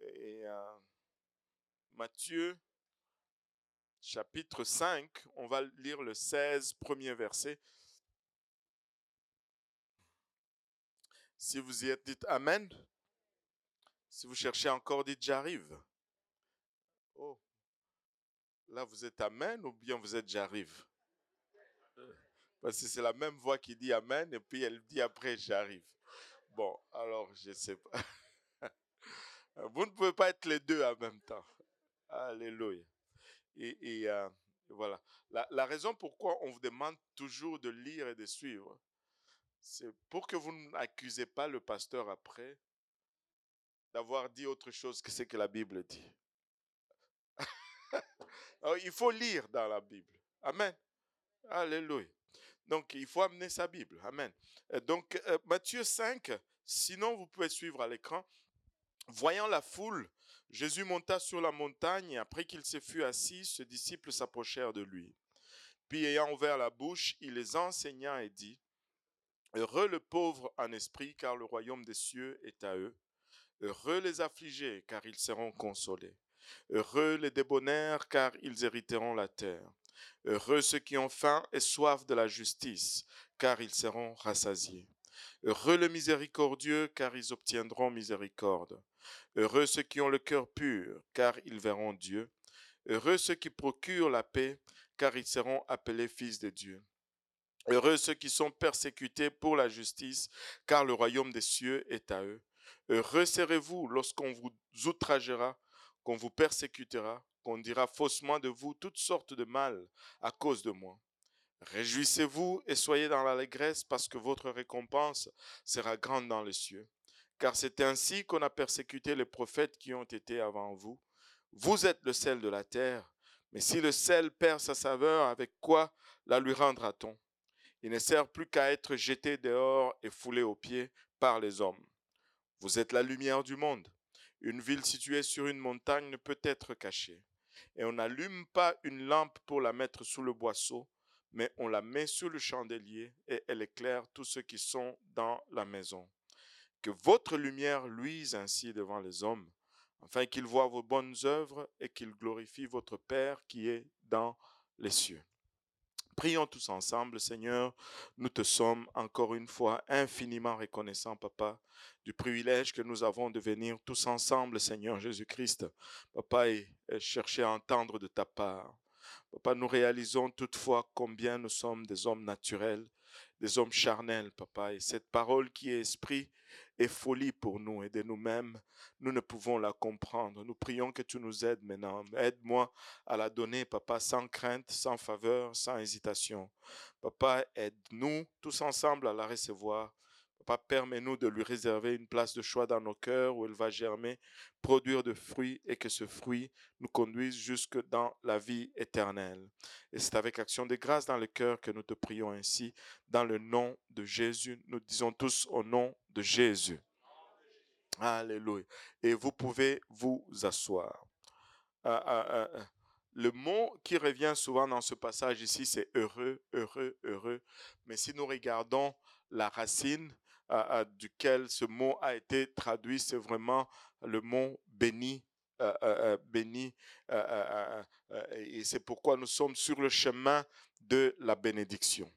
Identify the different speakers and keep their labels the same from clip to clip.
Speaker 1: Et euh, Matthieu chapitre 5, on va lire le 16, premier verset. Si vous y êtes, dites Amen. Si vous cherchez encore, dites J'arrive. Oh, là vous êtes Amen ou bien vous êtes J'arrive? Parce que c'est la même voix qui dit Amen et puis elle dit après J'arrive. Bon, alors je ne sais pas. Vous ne pouvez pas être les deux en même temps. Alléluia. Et, euh, voilà. La, raison pourquoi on vous demande toujours de lire et de suivre, c'est pour que vous n'accusez pas le pasteur après d'avoir dit autre chose que ce que la Bible dit. il faut lire dans la Bible. Amen. Alléluia. Donc, il faut amener sa Bible. Amen. Donc, euh, Matthieu 5, sinon vous pouvez suivre à l'écran. Voyant la foule, Jésus monta sur la montagne et après qu'il se fut assis, ses disciples s'approchèrent de lui. Puis ayant ouvert la bouche, il les enseigna et dit, Heureux le pauvre en esprit, car le royaume des cieux est à eux. Heureux les affligés, car ils seront consolés. Heureux les débonnaires, car ils hériteront la terre. Heureux ceux qui ont faim et soif de la justice, car ils seront rassasiés. Heureux les miséricordieux, car ils obtiendront miséricorde. Heureux ceux qui ont le cœur pur, car ils verront Dieu. Heureux ceux qui procurent la paix, car ils seront appelés fils de Dieu. Heureux ceux qui sont persécutés pour la justice, car le royaume des cieux est à eux. Heureux serez-vous lorsqu'on vous outragera, qu'on vous persécutera, qu'on dira faussement de vous toutes sortes de mal à cause de moi. Réjouissez-vous et soyez dans l'allégresse parce que votre récompense sera grande dans les cieux. Car c'est ainsi qu'on a persécuté les prophètes qui ont été avant vous. Vous êtes le sel de la terre, mais si le sel perd sa saveur, avec quoi la lui rendra-t-on? Il ne sert plus qu'à être jeté dehors et foulé aux pieds par les hommes. Vous êtes la lumière du monde. Une ville située sur une montagne ne peut être cachée. Et on n'allume pas une lampe pour la mettre sous le boisseau, mais on la met sous le chandelier et elle éclaire tous ceux qui sont dans la maison. Que votre lumière luise ainsi devant les hommes, afin qu'ils voient vos bonnes œuvres et qu'ils glorifient votre Père qui est dans les cieux. Prions tous ensemble, Seigneur. Nous te sommes encore une fois infiniment reconnaissants, Papa, du privilège que nous avons de venir tous ensemble, Seigneur Jésus-Christ, Papa, et chercher à entendre de ta part. Papa, nous réalisons toutefois combien nous sommes des hommes naturels, des hommes charnels, papa. Et cette parole qui est esprit est folie pour nous et de nous-mêmes, nous ne pouvons la comprendre. Nous prions que tu nous aides maintenant. Aide-moi à la donner, papa, sans crainte, sans faveur, sans hésitation. Papa, aide-nous tous ensemble à la recevoir Papa, permets-nous de lui réserver une place de choix dans nos cœurs où elle va germer, produire de fruits et que ce fruit nous conduise jusque dans la vie éternelle. Et c'est avec action de grâce dans le cœur que nous te prions ainsi, dans le nom de Jésus. Nous disons tous au nom de Jésus. Alléluia. Et vous pouvez vous asseoir. Ah, ah, ah, le mot qui revient souvent dans ce passage ici, c'est heureux, heureux, heureux. Mais si nous regardons la racine, duquel ce mot a été traduit, c'est vraiment le mot béni. béni et c'est pourquoi nous sommes sur le chemin de la bénédiction.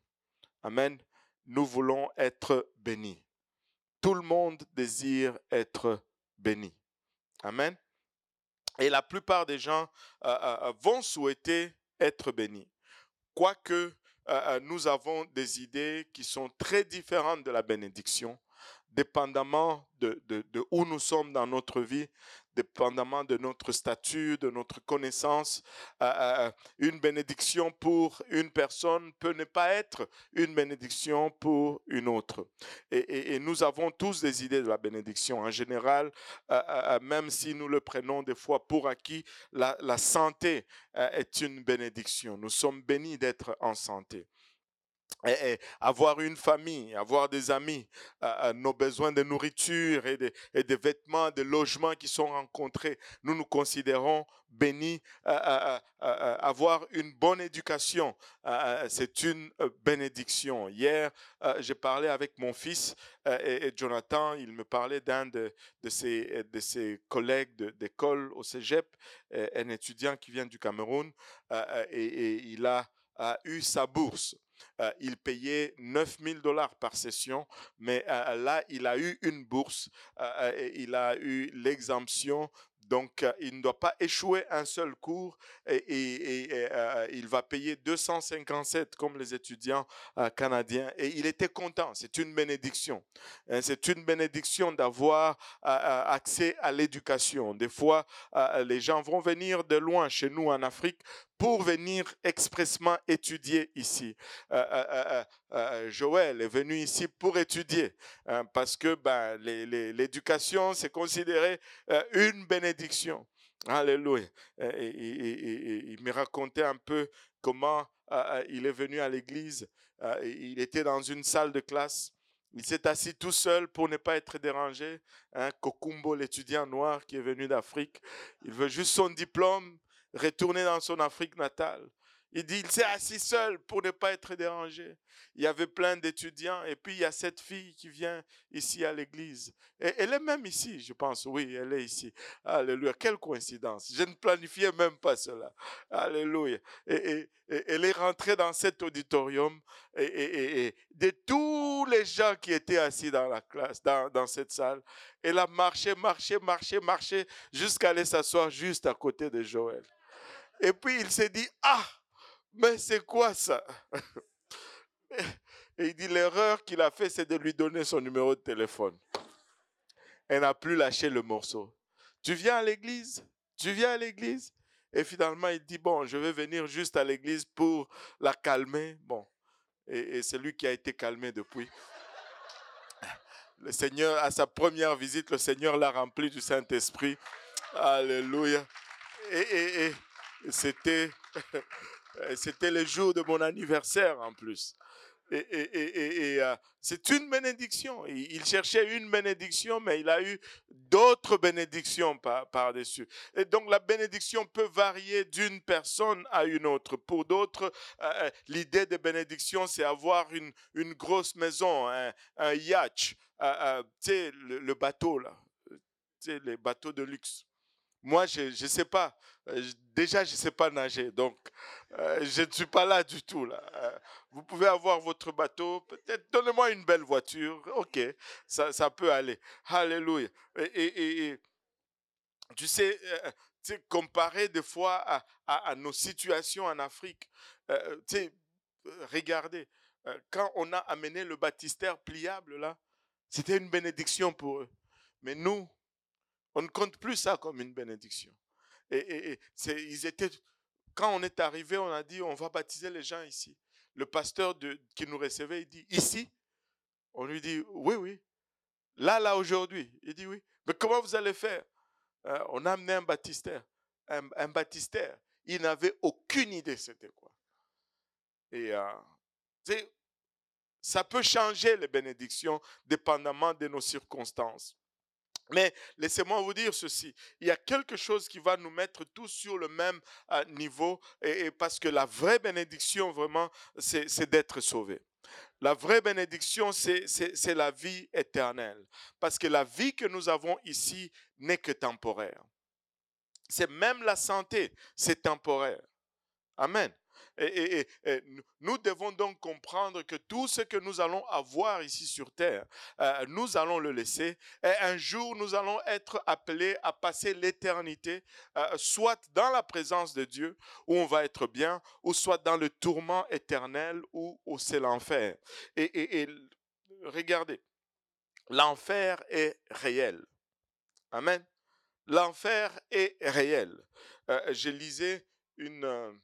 Speaker 1: Amen. Nous voulons être bénis. Tout le monde désire être béni. Amen. Et la plupart des gens vont souhaiter être bénis. Quoique euh, euh, nous avons des idées qui sont très différentes de la bénédiction, dépendamment de, où nous sommes dans notre vie, dépendamment de notre statut, de notre connaissance. Euh, une bénédiction pour une personne peut ne pas être une bénédiction pour une autre. Et, nous avons tous des idées de la bénédiction. En général, même si nous le prenons des fois pour acquis, la santé est une bénédiction. Nous sommes bénis d'être en santé. Avoir une famille, avoir des amis, nos besoins de nourriture et et des, vêtements, de logements qui sont rencontrés. Nous nous considérons bénis. avoir une bonne éducation, c'est une bénédiction. Hier, j'ai parlé avec mon fils et, Jonathan, il me parlait d'un de, de, ses, de collègues d'école au Cégep, un étudiant qui vient du Cameroun, et, et il a eu sa bourse. Euh, il payait 9000 dollars par session, mais euh, là, il a eu une bourse, euh, il a eu l'exemption donc, il ne doit pas échouer un seul cours et, il va payer 257 comme les étudiants canadiens. Et il était content. C'est une bénédiction. Hein, c'est une bénédiction d'avoir accès à l'éducation. Des fois, les gens vont venir de loin chez nous en Afrique pour venir expressement étudier ici. Euh, euh, euh, Joël est venu ici pour étudier hein, parce que ben, l'éducation, c'est considéré une bénédiction. Alléluia. Il me racontait un peu comment il est venu à l'église. il était dans une salle de classe. Il s'est assis tout seul pour ne pas être dérangé. Hein, Kokumbo, l'étudiant noir qui est venu d'Afrique, il veut juste son diplôme retourner dans son Afrique natale. Il dit, il s'est assis seul pour ne pas être dérangé. Il y avait plein d'étudiants et puis il y a cette fille qui vient ici à l'église. Et elle est même ici, je pense. Oui, elle est ici. Alléluia. Quelle coïncidence. Je ne planifiais même pas cela. Alléluia. Et, elle est rentrée dans cet auditorium et, de tous les gens qui étaient assis dans la classe, dans, dans cette salle, elle a marché, marché, marché, marché jusqu'à aller s'asseoir juste à côté de Joël. Et puis il s'est dit, ah, mais c'est quoi ça Et il dit, l'erreur qu'il a fait, c'est de lui donner son numéro de téléphone. Elle n'a plus lâché le morceau. Tu viens à l'église? Tu viens à l'église Et finalement, il dit, bon, je vais venir juste à l'église pour la calmer. Bon, et, et c'est lui qui a été calmé depuis. Le Seigneur, à sa première visite, le Seigneur l'a rempli du Saint-Esprit. Alléluia. et, et c'était, c'était le jour de mon anniversaire en plus. Et, euh, c'est une bénédiction. Il cherchait une bénédiction, mais il a eu d'autres bénédictions par-dessus. et donc la bénédiction peut varier d'une personne à une autre. Pour d'autres, euh, euh, l'idée de bénédiction, c'est avoir une, une grosse maison, un, un yacht, sais, le, le, bateau là, les bateaux de luxe. Moi, je ne sais pas. Euh, déjà, je ne sais pas nager. Donc, euh, je ne suis pas là du tout. Là. Euh, vous pouvez avoir votre bateau. Donnez-moi une belle voiture. OK, ça, peut aller. Alléluia. Et, tu sais, comparé des fois à, nos situations en Afrique, tu regardez, quand on a amené le baptistère pliable là, c'était une bénédiction pour eux. Mais nous, on ne compte plus ça comme une bénédiction. Et, ils étaient, quand on est arrivé, on a dit, on va baptiser les gens ici. Le pasteur qui nous recevait, il dit, ici? On lui dit, oui, oui. Là, là, aujourd'hui. Il dit, oui. Mais comment vous allez faire? Euh, On a amené un baptistère. Un, baptistère. Il n'avait aucune idée c'était quoi. Et euh, ça peut changer les bénédictions dépendamment de nos circonstances. Mais laissez-moi vous dire ceci, il y a quelque chose qui va nous mettre tous sur le même euh, niveau, et, parce que la vraie bénédiction, vraiment, c'est d'être sauvé. La vraie bénédiction, c'est la vie éternelle. Parce que la vie que nous avons ici n'est que temporaire. C'est même la santé, c'est temporaire. Amen. Et, nous devons donc comprendre que tout ce que nous allons avoir ici sur terre, euh, nous allons le laisser. Et un jour, nous allons être appelés à passer l'éternité, euh, soit dans la présence de Dieu, où on va être bien, ou soit dans le tourment éternel, où, c'est l'enfer. Et, regardez, l'enfer est réel. Amen. L'enfer est réel. Euh, je lisais une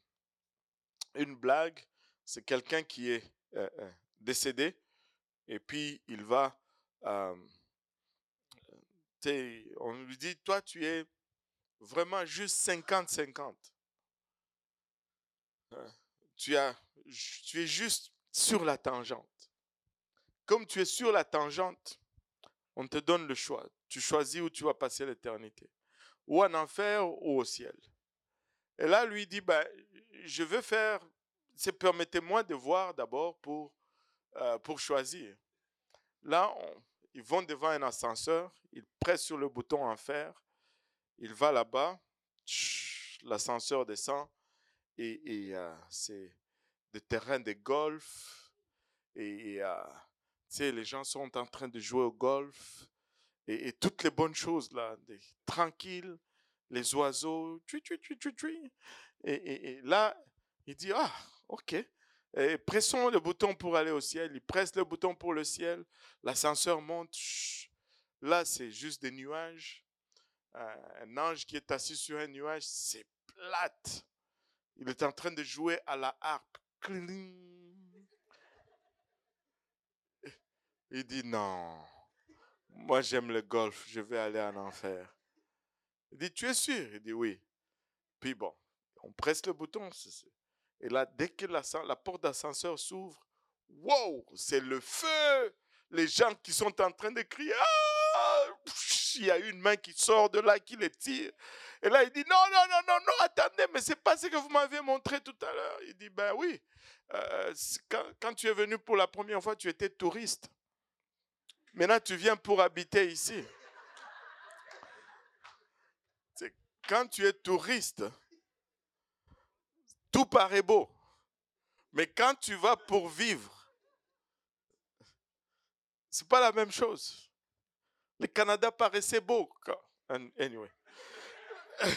Speaker 1: une blague, c'est quelqu'un qui est euh, euh, décédé et puis il va, on lui dit, toi tu es vraiment juste 50-50. Tu, as, tu es juste sur la tangente. Comme tu es sur la tangente, on te donne le choix. Tu choisis où tu vas passer l'éternité. Ou en enfer ou au ciel. Et là, lui dit, ben, je veux faire, permettez-moi de voir d'abord pour, euh, pour choisir. Là, ils vont devant un ascenseur, ils pressent sur le bouton enfer, il va là-bas, l'ascenseur descend, et, euh, c'est des terrains de golf, et, et euh, les gens sont en train de jouer au golf, et, toutes les bonnes choses là, des, tranquilles, les oiseaux, tui, tui, tui, Et, là, il dit, ah, ok. Pressons le bouton pour aller au ciel. Il presse le bouton pour le ciel. L'ascenseur monte. Là, c'est juste des nuages. Euh, un ange qui est assis sur un nuage, c'est plate. Il est en train de jouer à la harpe. Il dit non. Moi, j'aime le golf. Je vais aller en enfer. Il dit, tu es sûr? Il dit oui. Puis bon, on presse le bouton. Et là, dès que la, porte d'ascenseur s'ouvre, wow, c'est le feu. Les gens qui sont en train de crier, ah! il y a une main qui sort de là, qui les tire. Et là, il dit, non, non, non, non, non, attendez, mais c'est pas ce que vous m'avez montré tout à l'heure. Il dit, ben oui, euh, quand, quand, tu es venu pour la première fois, tu étais touriste. Maintenant, tu viens pour habiter ici. Quand tu es touriste, tout paraît beau. Mais quand tu vas pour vivre, c'est pas la même chose. Le Canada paraissait beau. Anyway.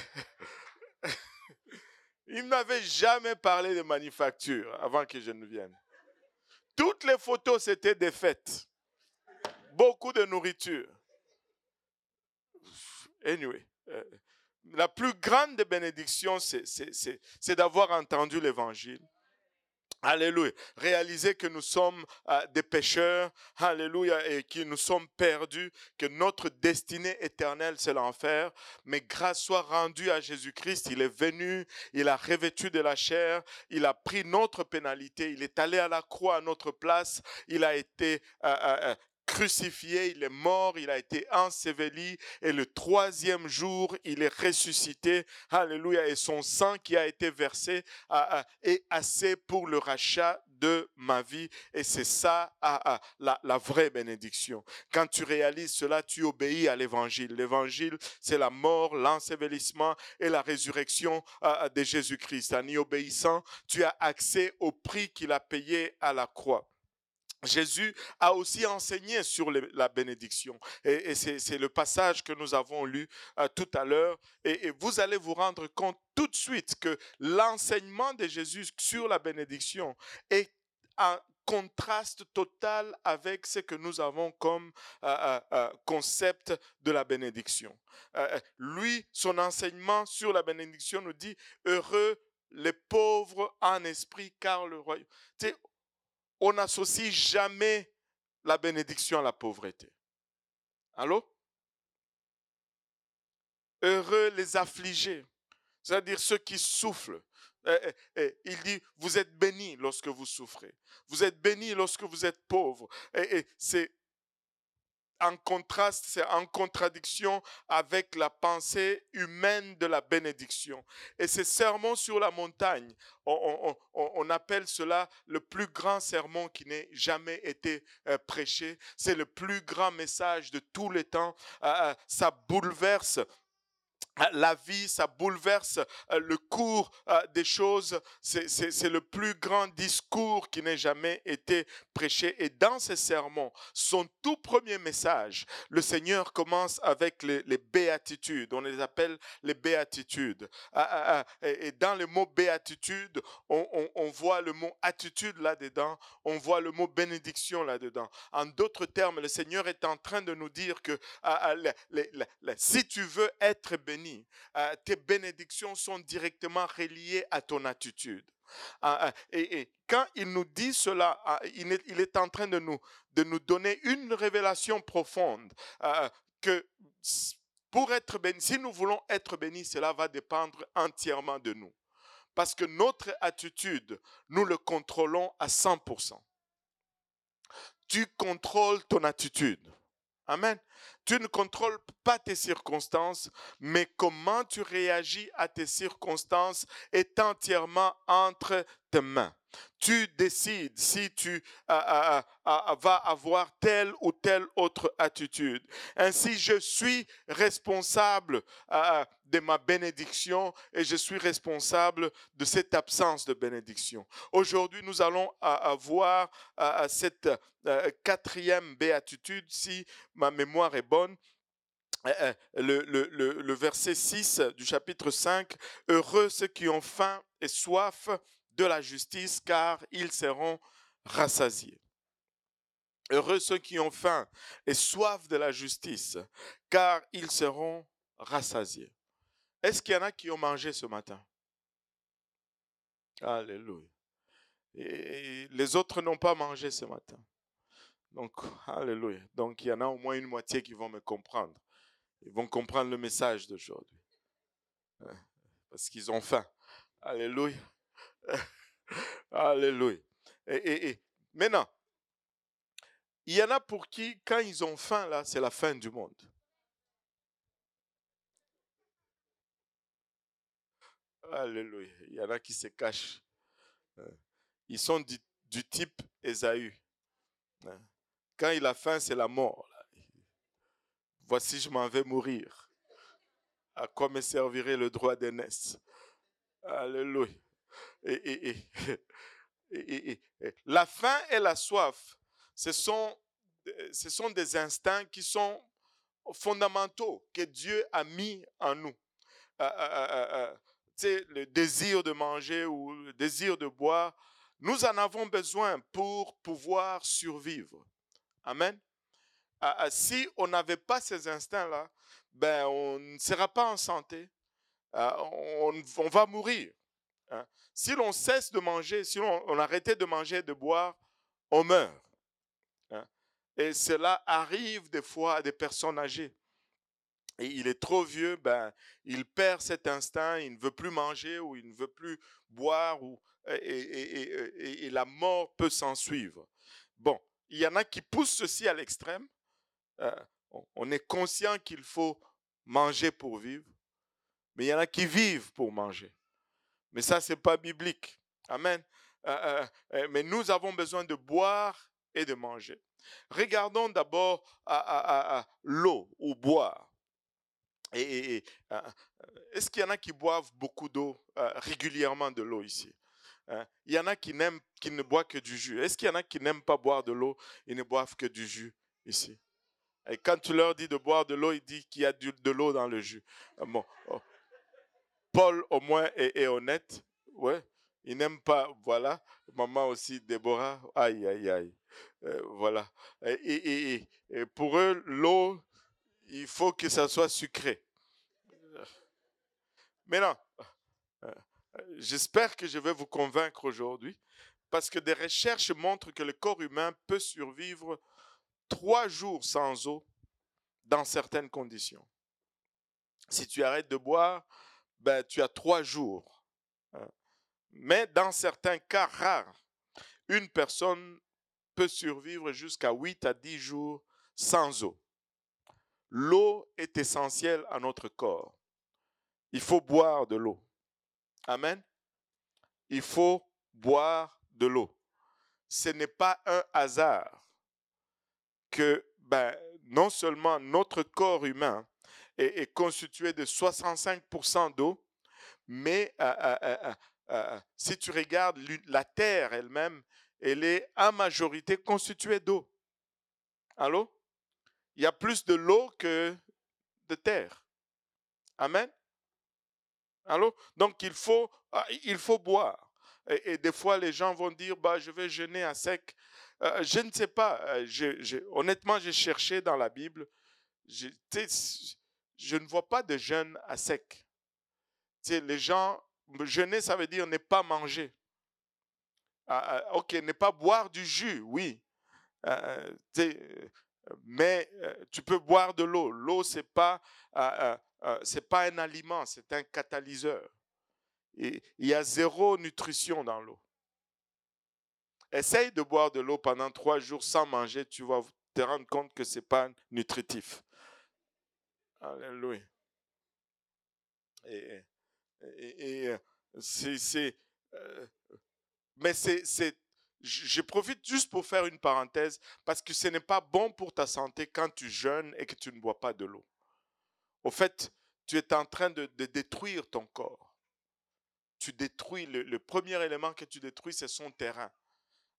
Speaker 1: Il ne m'avait jamais parlé de manufacture avant que je ne vienne. Toutes les photos, c'était des fêtes. Beaucoup de nourriture. Anyway. Euh, la plus grande bénédiction, c'est d'avoir entendu l'évangile. Alléluia. Réaliser que nous sommes euh, des pécheurs. Alléluia. Et que nous sommes perdus. Que notre destinée éternelle, c'est l'enfer. Mais grâce soit rendue à Jésus-Christ. Il est venu. Il a revêtu de la chair. Il a pris notre pénalité. Il est allé à la croix à notre place. Il a été euh, euh, crucifié, il est mort, il a été enseveli et le troisième jour, il est ressuscité. Alléluia. Et son sang qui a été versé est assez pour le rachat de ma vie. Et c'est ça la, vraie bénédiction. Quand tu réalises cela, tu obéis à l'évangile. L'évangile, c'est la mort, l'ensevelissement et la résurrection de Jésus-Christ. En y obéissant, tu as accès au prix qu'il a payé à la croix. Jésus a aussi enseigné sur la bénédiction. Et, c'est le passage que nous avons lu euh, tout à l'heure. Et, vous allez vous rendre compte tout de suite que l'enseignement de Jésus sur la bénédiction est un contraste total avec ce que nous avons comme euh, euh, concept de la bénédiction. lui, son enseignement sur la bénédiction nous dit, heureux les pauvres en esprit, car le royaume on n'associe jamais la bénédiction à la pauvreté. Allô? Heureux les affligés, c'est-à-dire ceux qui souffrent. Eh, eh, eh, il dit, vous êtes bénis lorsque vous souffrez. Vous êtes bénis lorsque vous êtes pauvres. Et, c'est en contraste, c'est en contradiction avec la pensée humaine de la bénédiction. Et ces sermons sur la montagne, on, appelle cela le plus grand sermon qui n'ait jamais été euh, prêché. C'est le plus grand message de tous les temps. Euh, euh, ça bouleverse la vie, ça bouleverse euh, le cours euh, des choses. C'est le plus grand discours qui n'ait jamais été prêché. Et dans ces sermons, son tout premier message, le Seigneur commence avec les, béatitudes. On les appelle les béatitudes. Ah, ah, et dans le mot béatitude, on, voit le mot attitude là-dedans. On voit le mot bénédiction là-dedans. En d'autres termes, le Seigneur est en train de nous dire que si tu veux être béni, euh, tes bénédictions sont directement reliées à ton attitude. Ah, ah, et, quand il nous dit cela, il est, en train de nous, de nous donner une révélation profonde que pour être béni, si nous voulons être bénis, cela va dépendre entièrement de nous. Parce que notre attitude, nous le contrôlons à 100%. Tu contrôles ton attitude. Amen. Tu ne contrôles pas tes circonstances, mais comment tu réagis à tes circonstances est entièrement entre tes mains. Tu décides si tu vas avoir telle ou telle autre attitude. Ainsi, je suis responsable de ma bénédiction et je suis responsable de cette absence de bénédiction. Aujourd'hui, nous allons avoir cette quatrième béatitude, si ma mémoire est bonne. Le, le, le, verset 6 du chapitre 5, Heureux ceux qui ont faim et soif de la justice, car ils seront rassasiés. Heureux ceux qui ont faim et soif de la justice, car ils seront rassasiés. Est-ce qu'il y en a qui ont mangé ce matin? Alléluia. Et les autres n'ont pas mangé ce matin. Donc, alléluia. Donc, il y en a au moins une moitié qui vont me comprendre. Ils vont comprendre le message d'aujourd'hui. Hein, parce qu'ils ont faim. Alléluia. Alléluia. Et, maintenant, il y en a pour qui, quand ils ont faim, là, c'est la fin du monde. Alléluia. Il y en a qui se cachent. Hein. Ils sont du, type Esaü. Hein. Quand il a faim, c'est la mort. Voici, je m'en vais mourir. À quoi me servirait le droit d'aînesse? Alléluia et, la faim et la soif, ce sont, ce sont des instincts qui sont fondamentaux que Dieu a mis en nous. Euh, euh, euh, le désir de manger ou le désir de boire, nous en avons besoin pour pouvoir survivre. Amen. si on n'avait pas ces instincts-là, ben, on ne sera pas en santé. on, on va mourir. Hein. Si l'on cesse de manger, si on, arrêtait de manger et de boire, on meurt. Hein. Et cela arrive des fois à des personnes âgées. Et il est trop vieux, ben, il perd cet instinct, il ne veut plus manger ou il ne veut plus boire ou, et, la mort peut s'en suivre. Bon, il y en a qui poussent ceci à l'extrême. Euh, on est conscient qu'il faut manger pour vivre, mais il y en a qui vivent pour manger. Mais ça, ce n'est pas biblique. Amen. Euh, euh, euh, mais nous avons besoin de boire et de manger. Regardons d'abord à, l'eau ou boire. Est-ce qu'il y en a qui boivent beaucoup d'eau, régulièrement de l'eau ici hein? Il y en a qui, qui ne boivent que du jus. Est-ce qu'il y en a qui n'aiment pas boire de l'eau et ne boivent que du jus ici? Et quand tu leur dis de boire de l'eau, ils disent qu'il y a de l'eau dans le jus. Bon, oh. Paul, au moins, est, honnête. Ouais. Il n'aime pas, voilà. Maman aussi, Déborah. Aïe, aïe, aïe. Euh, voilà. Et, pour eux, l'eau, il faut que ça soit sucré. Maintenant, euh, j'espère que je vais vous convaincre aujourd'hui, parce que des recherches montrent que le corps humain peut survivre trois jours sans eau dans certaines conditions. Si tu arrêtes de boire, ben, tu as trois jours. Hein. Mais dans certains cas rares, une personne peut survivre jusqu'à 8 à 10 jours sans eau. L'eau est essentielle à notre corps. Il faut boire de l'eau. Amen. Il faut boire de l'eau. Ce n'est pas un hasard que ben, non seulement notre corps humain est, constitué de 65% d'eau, mais euh, euh, euh, si tu regardes la Terre elle-même, elle est en majorité constituée d'eau. Allô? Il y a plus de l'eau que de terre. Amen? Allô? Donc il faut, ah, il faut boire. Et, des fois, les gens vont dire, bah, je vais jeûner à sec. je ne sais pas. honnêtement, j'ai cherché dans la Bible je ne vois pas de jeûne à sec. les gens, jeûner, ça veut dire ne pas manger. Ah, ah, ok, ne pas boire du jus, oui. Euh, mais euh, tu peux boire de l'eau. L'eau, ce n'est pas, euh, pas un aliment, c'est un catalyseur. il y a zéro nutrition dans l'eau. Essaye de boire de l'eau pendant trois jours sans manger, tu vas te rendre compte que ce n'est pas nutritif. Alléluia. Et, et, c'est, euh, mais c'est, je profite juste pour faire une parenthèse parce que ce n'est pas bon pour ta santé quand tu jeûnes et que tu ne bois pas de l'eau. Au fait, tu es en train de, détruire ton corps. Tu détruis, le, premier élément que tu détruis, c'est son terrain.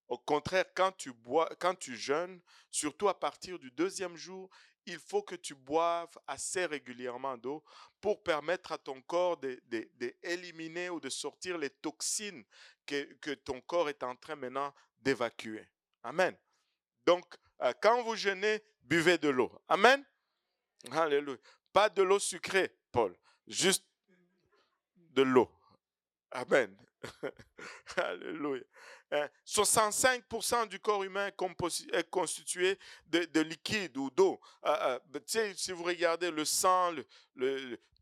Speaker 1: Au contraire, quand tu bois, quand tu jeûnes, surtout à partir du deuxième jour, il faut que tu boives assez régulièrement d'eau pour permettre à ton corps d'éliminer ou de sortir les toxines que, que, ton corps est en train maintenant d'évacuer. Amen. Donc, euh, quand vous jeûnez, buvez de l'eau. Amen. Alléluia. Pas de l'eau sucrée, Paul. Juste de l'eau. Amen. Alléluia. 65% hein, du corps humain est constitué de, liquide ou d'eau. Ah, ah, si vous regardez le sang,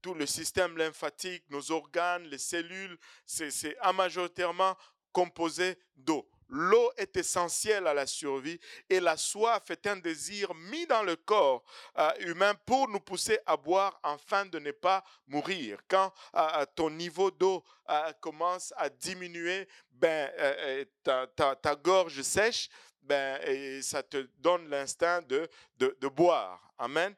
Speaker 1: tout le système lymphatique, nos organes, les cellules, c'est majoritairement composé d'eau. L'eau est essentielle à la survie et la soif est un désir mis dans le corps euh, humain pour nous pousser à boire afin de ne pas mourir. Quand euh, euh, ton niveau d'eau commence à diminuer, ben, ta, gorge sèche, ben, et ça te donne l'instinct de, de, de boire. Amen.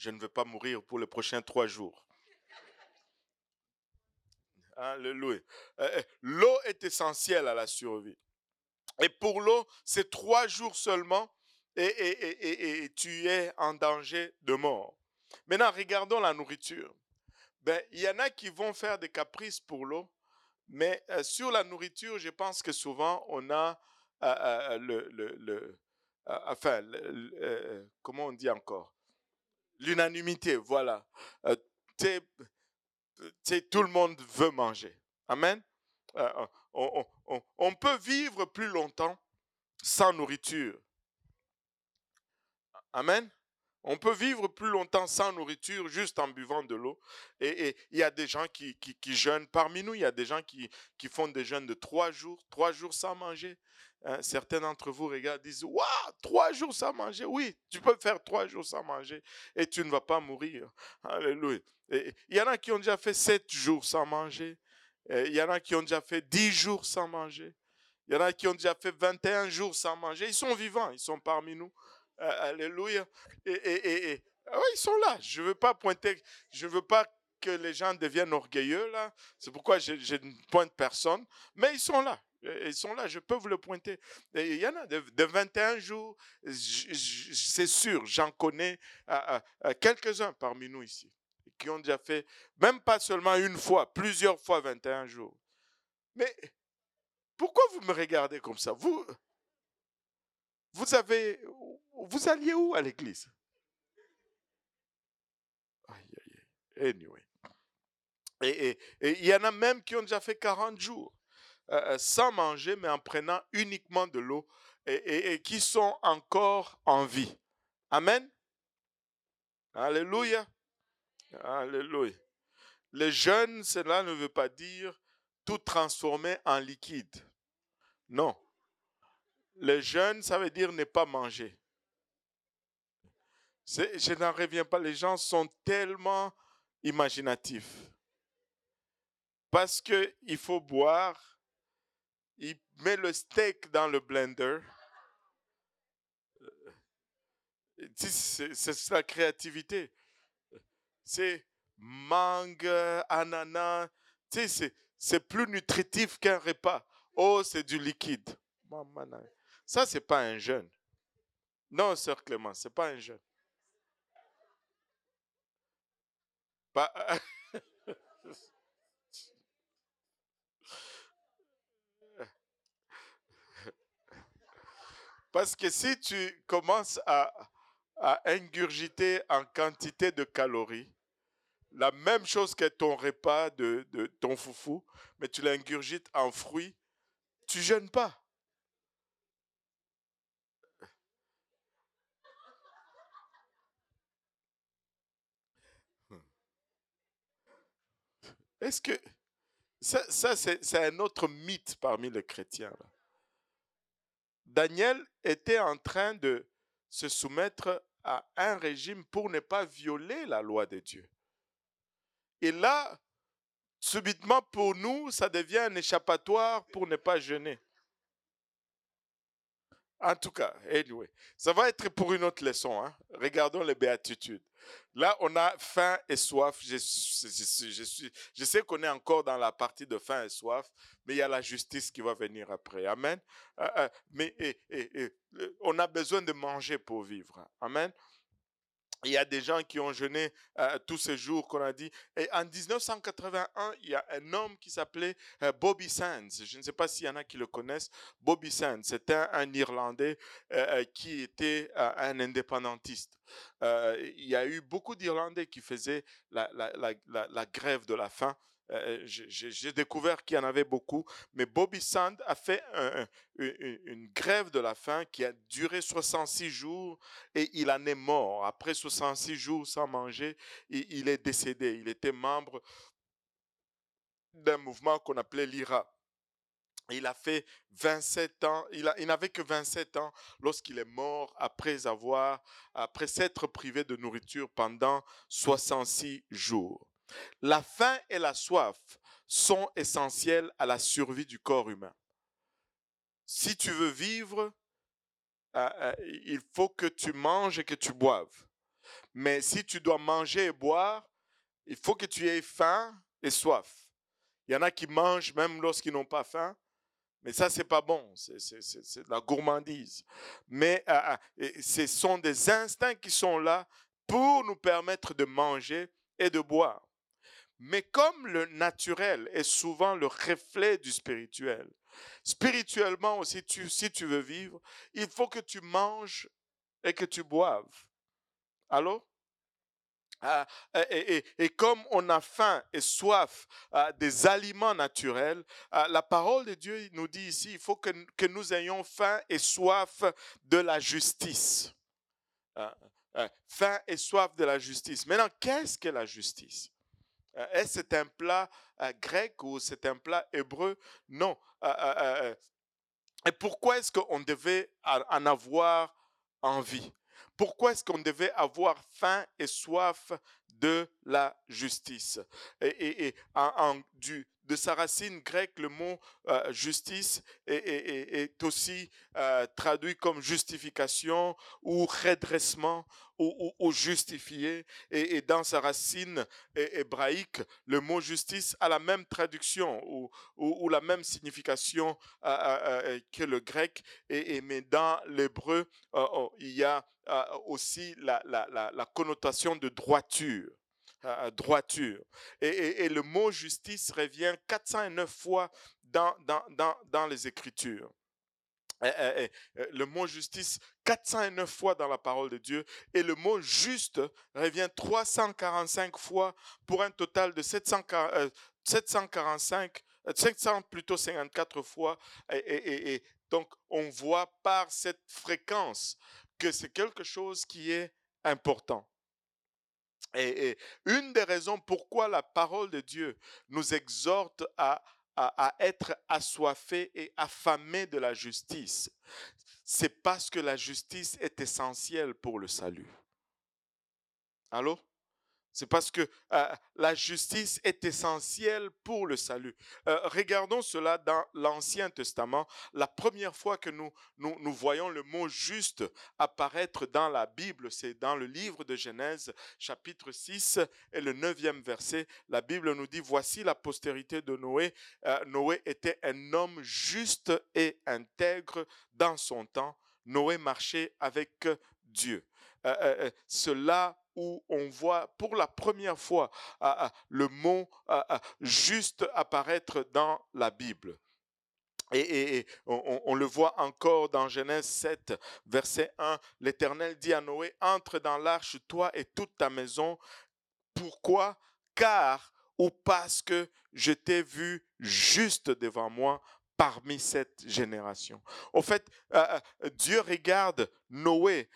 Speaker 1: Je ne veux pas mourir pour les prochains trois jours. Euh, euh, l'eau est essentielle à la survie. Et pour l'eau, c'est trois jours seulement et, tu es en danger de mort. Maintenant, regardons la nourriture. Ben, il y en a qui vont faire des caprices pour l'eau, mais euh, sur la nourriture, je pense que souvent, on a le, le, le enfin, comment on dit encore? L'unanimité, voilà. Euh, tout le monde veut manger. Amen. Euh, on, peut vivre plus longtemps sans nourriture. Amen. On peut vivre plus longtemps sans nourriture juste en buvant de l'eau. Et il y a des gens qui, qui, jeûnent. Parmi nous, il y a des gens qui, qui font des jeûnes de trois jours, trois jours sans manger. Hein, certains d'entre vous regardent, disent, waouh, trois jours sans manger. Oui, tu peux faire trois jours sans manger et tu ne vas pas mourir. Alléluia. Il y en a qui ont déjà fait sept jours sans manger. Il y en a qui ont déjà fait dix jours sans manger. Il y en a qui ont déjà fait 21 jours sans manger. Ils sont vivants, ils sont parmi nous. Alléluia. Et, et, et, ah ils sont là. Je ne veux pas pointer, je veux pas que les gens deviennent orgueilleux là. C'est pourquoi je ne pointe personne. Mais ils sont là. Ils sont là, je peux vous le pointer. il y en a de, 21 jours, c'est sûr, j'en connais quelques-uns parmi nous ici, qui ont déjà fait, même pas seulement une fois, plusieurs fois 21 jours. Mais pourquoi vous me regardez comme ça? Vous, vous avez, vous alliez où à l'église? Anyway. Et il y en a même qui ont déjà fait 40 jours. Euh, euh, sans manger, mais en prenant uniquement de l'eau et, qui sont encore en vie. Amen. Alléluia. Alléluia. Les jeunes, cela ne veut pas dire tout transformer en liquide. Non. Les jeunes, ça veut dire ne pas manger. Je n'en reviens pas. Les gens sont tellement imaginatifs. Parce qu'il faut boire il met le steak dans le blender. C'est la créativité. C'est mangue, ananas. C'est plus nutritif qu'un repas. Oh, c'est du liquide. Ça, c'est pas un jeûne. Non, sœur Clément, c'est pas un jeûne. Pas... Parce que si tu commences à, ingurgiter en quantité de calories, la même chose que ton repas de, ton foufou, mais tu l'ingurgites en fruits, tu jeûnes pas. Hmm. Est-ce que ça, c'est un autre mythe parmi les chrétiens. Daniel était en train de se soumettre à un régime pour ne pas violer la loi de Dieu. Et là, subitement pour nous, ça devient un échappatoire pour ne pas jeûner. En tout cas, anyway, ça va être pour une autre leçon. Hein. Regardons les béatitudes. Là, on a faim et soif. Je, sais qu'on est encore dans la partie de faim et soif, mais il y a la justice qui va venir après. Amen. Euh, euh, mais on a besoin de manger pour vivre. Amen. Il y a des gens qui ont jeûné euh, tous ces jours qu'on a dit. Et en 1981, il y a un homme qui s'appelait euh, Bobby Sands. Je ne sais pas s'il y en a qui le connaissent. Bobby Sands, c'était un, Irlandais euh, qui était un indépendantiste. il y a eu beaucoup d'Irlandais qui faisaient la, la grève de la faim euh, j'ai découvert qu'il y en avait beaucoup, mais Bobby Sand a fait une, grève de la faim qui a duré 66 jours et il en est mort. Après 66 jours sans manger, il, est décédé. Il était membre d'un mouvement qu'on appelait l'IRA. Il a fait 27 ans, il n'avait que 27 ans lorsqu'il est mort après avoir, après s'être privé de nourriture pendant 66 jours. La faim et la soif sont essentielles à la survie du corps humain. Si tu veux vivre, euh, euh, il faut que tu manges et que tu boives. Mais si tu dois manger et boire, il faut que tu aies faim et soif. Il y en a qui mangent même lorsqu'ils n'ont pas faim, mais ça, c'est pas bon, c'est de la gourmandise. Mais euh, ce sont des instincts qui sont là pour nous permettre de manger et de boire. Mais comme le naturel est souvent le reflet du spirituel, spirituellement aussi, si tu veux vivre, il faut que tu manges et que tu boives. Allô? Ah, et, comme on a faim et soif ah, des aliments naturels, ah, la parole de Dieu nous dit ici, il faut que, que nous ayons faim et soif de la justice. faim et soif de la justice. Maintenant, qu'est-ce que la justice? Est-ce que c'est un plat euh, grec ou c'est un plat hébreu? Non. Euh, et pourquoi est-ce qu'on devait en avoir envie? Pourquoi est-ce qu'on devait avoir faim et soif de la justice? Et, en, du, de sa racine grecque, le mot justice est, aussi traduit comme justification ou redressement ou, justifié. Et, dans sa racine hébraïque, le mot justice a la même traduction ou, la même signification que le grec. Et, mais dans l'hébreu, oh, il y a aussi la connotation de droiture droiture. Et, le mot justice revient 409 fois dans, dans, dans, dans les Écritures. le mot justice 409 fois dans la parole de Dieu et le mot juste revient 345 fois pour un total de 745, 700 euh, plutôt 54 fois. Et donc on voit par cette fréquence que c'est quelque chose qui est important. Et, une des raisons pourquoi la parole de Dieu nous exhorte à, à, être assoiffés et affamés de la justice, c'est parce que la justice est essentielle pour le salut. Allô? C'est parce que euh, la justice est essentielle pour le salut. Euh, regardons cela dans l'Ancien Testament. La première fois que nous, nous, voyons le mot juste apparaître dans la Bible, c'est dans le livre de Genèse, chapitre 6 et le neuvième verset. La Bible nous dit, voici la postérité de Noé. Euh, Noé était un homme juste et intègre dans son temps. Noé marchait avec Dieu. cela où on voit pour la première fois ah, ah, le mot ah, juste apparaître dans la Bible. Et, on, le voit encore dans Genèse 7, verset 1. L'Éternel dit à Noé, entre dans l'arche, toi et toute ta maison. Pourquoi? Car ou parce que je t'ai vu juste devant moi parmi cette génération. En fait, Dieu regarde Noé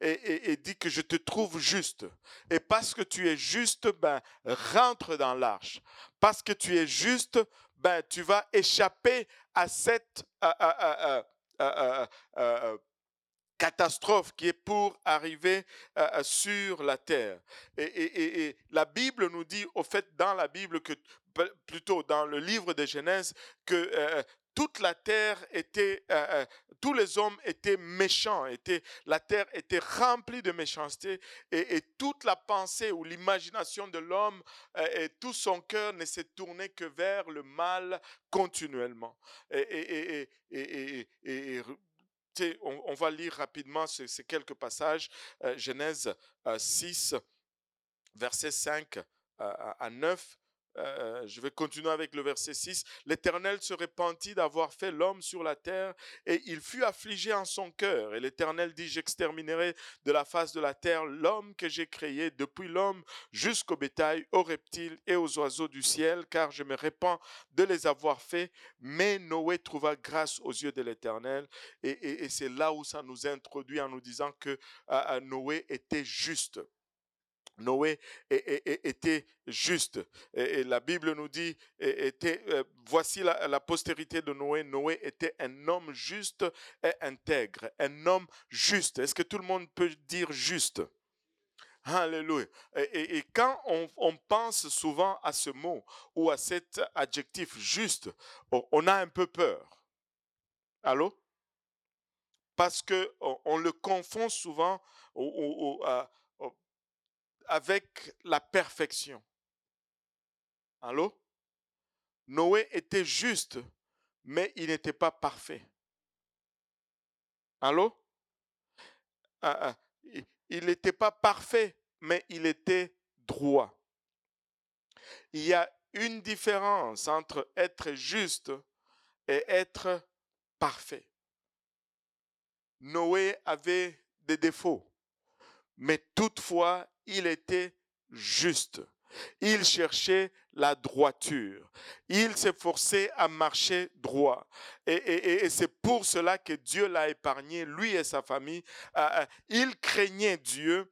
Speaker 1: et, dit que je te trouve juste. Et parce que tu es juste, ben, rentre dans l'arche. Parce que tu es juste, ben, tu vas échapper à cette catastrophe qui est pour arriver sur la terre. Et, la Bible nous dit, au fait, dans la Bible, que plutôt dans le livre de Genèse, que toute la terre était, tous les hommes étaient méchants, était, la terre était remplie de méchanceté et, toute la pensée ou l'imagination de l'homme et tout son cœur ne s'est tourné que vers le mal continuellement. Et, on, va lire rapidement ces, quelques passages. Genèse 6, verset 5 à 9. Euh, je vais continuer avec le verset 6. L'Éternel se repentit d'avoir fait l'homme sur la terre et il fut affligé en son cœur. Et l'Éternel dit, j'exterminerai de la face de la terre l'homme que j'ai créé, depuis l'homme jusqu'au bétail, aux reptiles et aux oiseaux du ciel, car je me répands de les avoir faits. Mais Noé trouva grâce aux yeux de l'Éternel. Et, c'est là où ça nous introduit en nous disant que euh, euh, Noé était juste. Noé était juste. Et, la Bible nous dit, euh, voici la, postérité de Noé. Noé était un homme juste et intègre, un homme juste. Est-ce que tout le monde peut dire juste? Alléluia. Et, quand on, pense souvent à ce mot ou à cet adjectif juste, on a un peu peur. Allô? Parce qu'on on le confond souvent avec la perfection. Allô? Noé était juste, mais il n'était pas parfait. Allô? Ah, ah, Il n'était pas parfait, mais il était droit. Il y a une différence entre être juste et être parfait. Noé avait des défauts, mais toutefois, il était juste. Il cherchait la droiture. Il s'efforçait à marcher droit. Et, c'est pour cela que Dieu l'a épargné, lui et sa famille. Euh, euh, il craignait Dieu.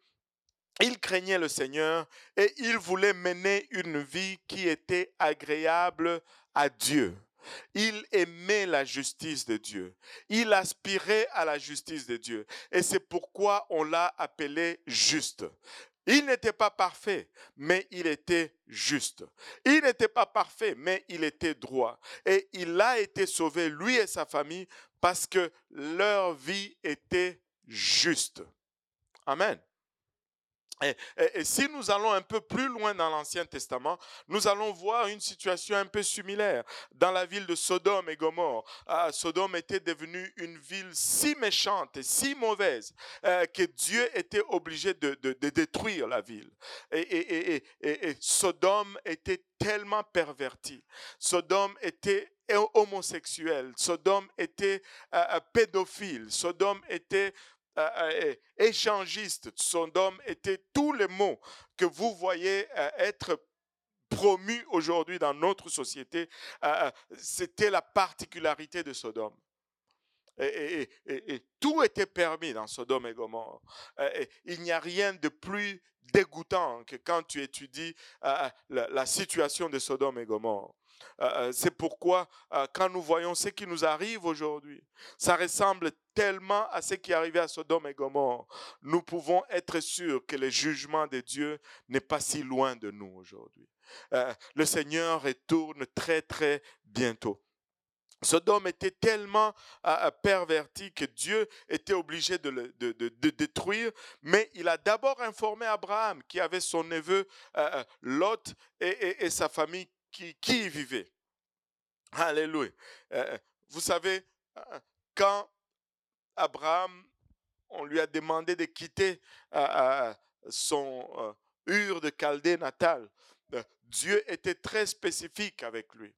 Speaker 1: Il craignait le Seigneur et il voulait mener une vie qui était agréable à Dieu. Il aimait la justice de Dieu. Il aspirait à la justice de Dieu. Et c'est pourquoi on l'a appelé juste. Il n'était pas parfait, mais il était juste. Il n'était pas parfait, mais il était droit. Et il a été sauvé, lui et sa famille, parce que leur vie était juste. Amen. Et, si nous allons un peu plus loin dans l'Ancien Testament, nous allons voir une situation un peu similaire dans la ville de Sodome et Gomorre. Ah, Sodome était devenue une ville si méchante et si mauvaise euh, que Dieu était obligé de, détruire la ville. Et, Sodome était tellement perverti. Sodome était homosexuel. Sodome était euh, euh, pédophile. Sodome était euh, euh, échangiste, son homme était tous les mots que vous voyez euh, être promus aujourd'hui dans notre société. C'était la particularité de Sodome. Et, tout était permis dans Sodome et Gomorre. il n'y a rien de plus dégoûtant que quand tu étudies la, situation de Sodome et Gomorre. C'est pourquoi quand nous voyons ce qui nous arrive aujourd'hui, ça ressemble tellement à ce qui arrivé à Sodome et Gomorre. Nous pouvons être sûrs que le jugement de Dieu n'est pas si loin de nous aujourd'hui. Le Seigneur retourne très très bientôt. Sodome était tellement perverti que Dieu était obligé de le de, détruire, mais il a d'abord informé Abraham qui avait son neveu Lot et, et, sa famille qui, qui y vivait. Alléluia. vous savez, quand Abraham, on lui a demandé de quitter son Ur de Chaldée natal, Dieu était très spécifique avec lui.